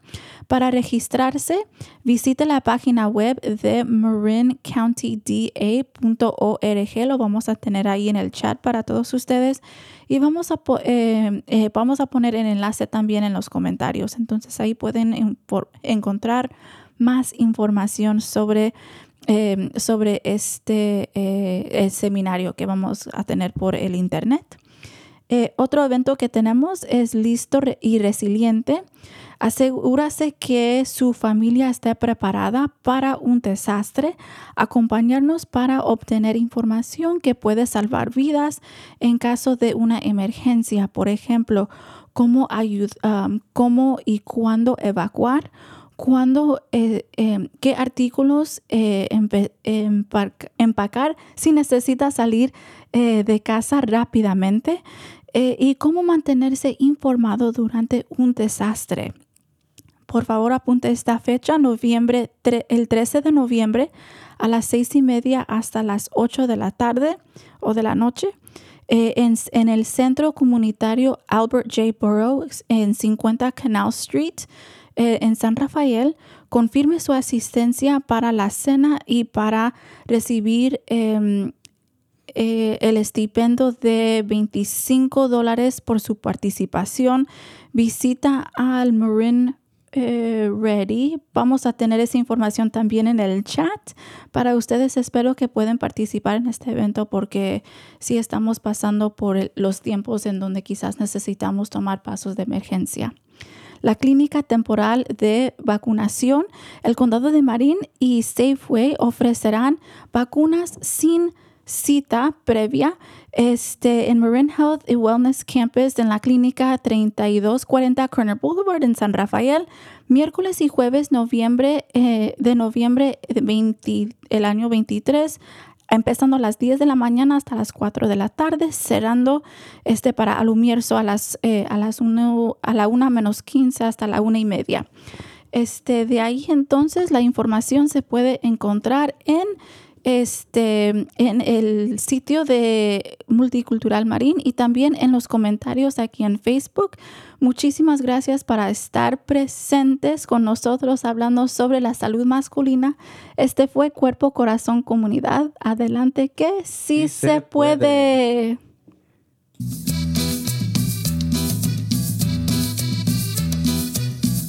Para registrarse, visite la página web de marincountyda.org. Lo vamos a tener ahí en el chat para todos ustedes. Y vamos a, eh, eh, vamos a poner el enlace también en los comentarios. Entonces ahí pueden encontrar más información sobre eh, sobre este eh, seminario que vamos a tener por el internet. Otro evento que tenemos es Listo y Resiliente. Asegúrase que su familia esté preparada para un desastre. Acompañarnos para obtener información que puede salvar vidas en caso de una emergencia. Por ejemplo, cómo, y cuándo evacuar, cuándo, eh, em, qué artículos eh, empacar si necesita salir eh, de casa rápidamente eh, y cómo mantenerse informado durante un desastre. Por favor, apunte esta fecha, noviembre, el 13 de noviembre a las seis y media hasta las 8 de la tarde o de la noche. eh, en, el centro comunitario Albert J. Burroughs en 50 Canal Street eh, en San Rafael. Confirme su asistencia para la cena y para recibir em, eh, el estipendio de 25 dólares por su participación. Visita al Marin eh, Ready. Vamos a tener esa información también en el chat para ustedes. Espero que puedan participar en este evento porque sí estamos pasando por los tiempos en donde quizás necesitamos tomar pasos de emergencia la Clínica Temporal de Vacunación, el Condado de Marin y Safeway ofrecerán vacunas sin cita previa este, en Marin Health y Wellness Campus en la clínica 3240 Corner Boulevard en San Rafael, miércoles y jueves noviembre, eh, de noviembre 20, el año 23 empezando a las 10 de la mañana hasta las 4 de la tarde, cerrando este para Alumierzo a las, eh, a las 1, a la 1 menos 15 hasta la 1 y media. Este, de ahí entonces la información se puede encontrar en este, en el sitio de Multicultural Marín y también en los comentarios aquí en Facebook. Muchísimas gracias para estar presentes con nosotros hablando sobre la salud masculina. Este fue Cuerpo, Corazón, Comunidad. Adelante que sí, se, puede.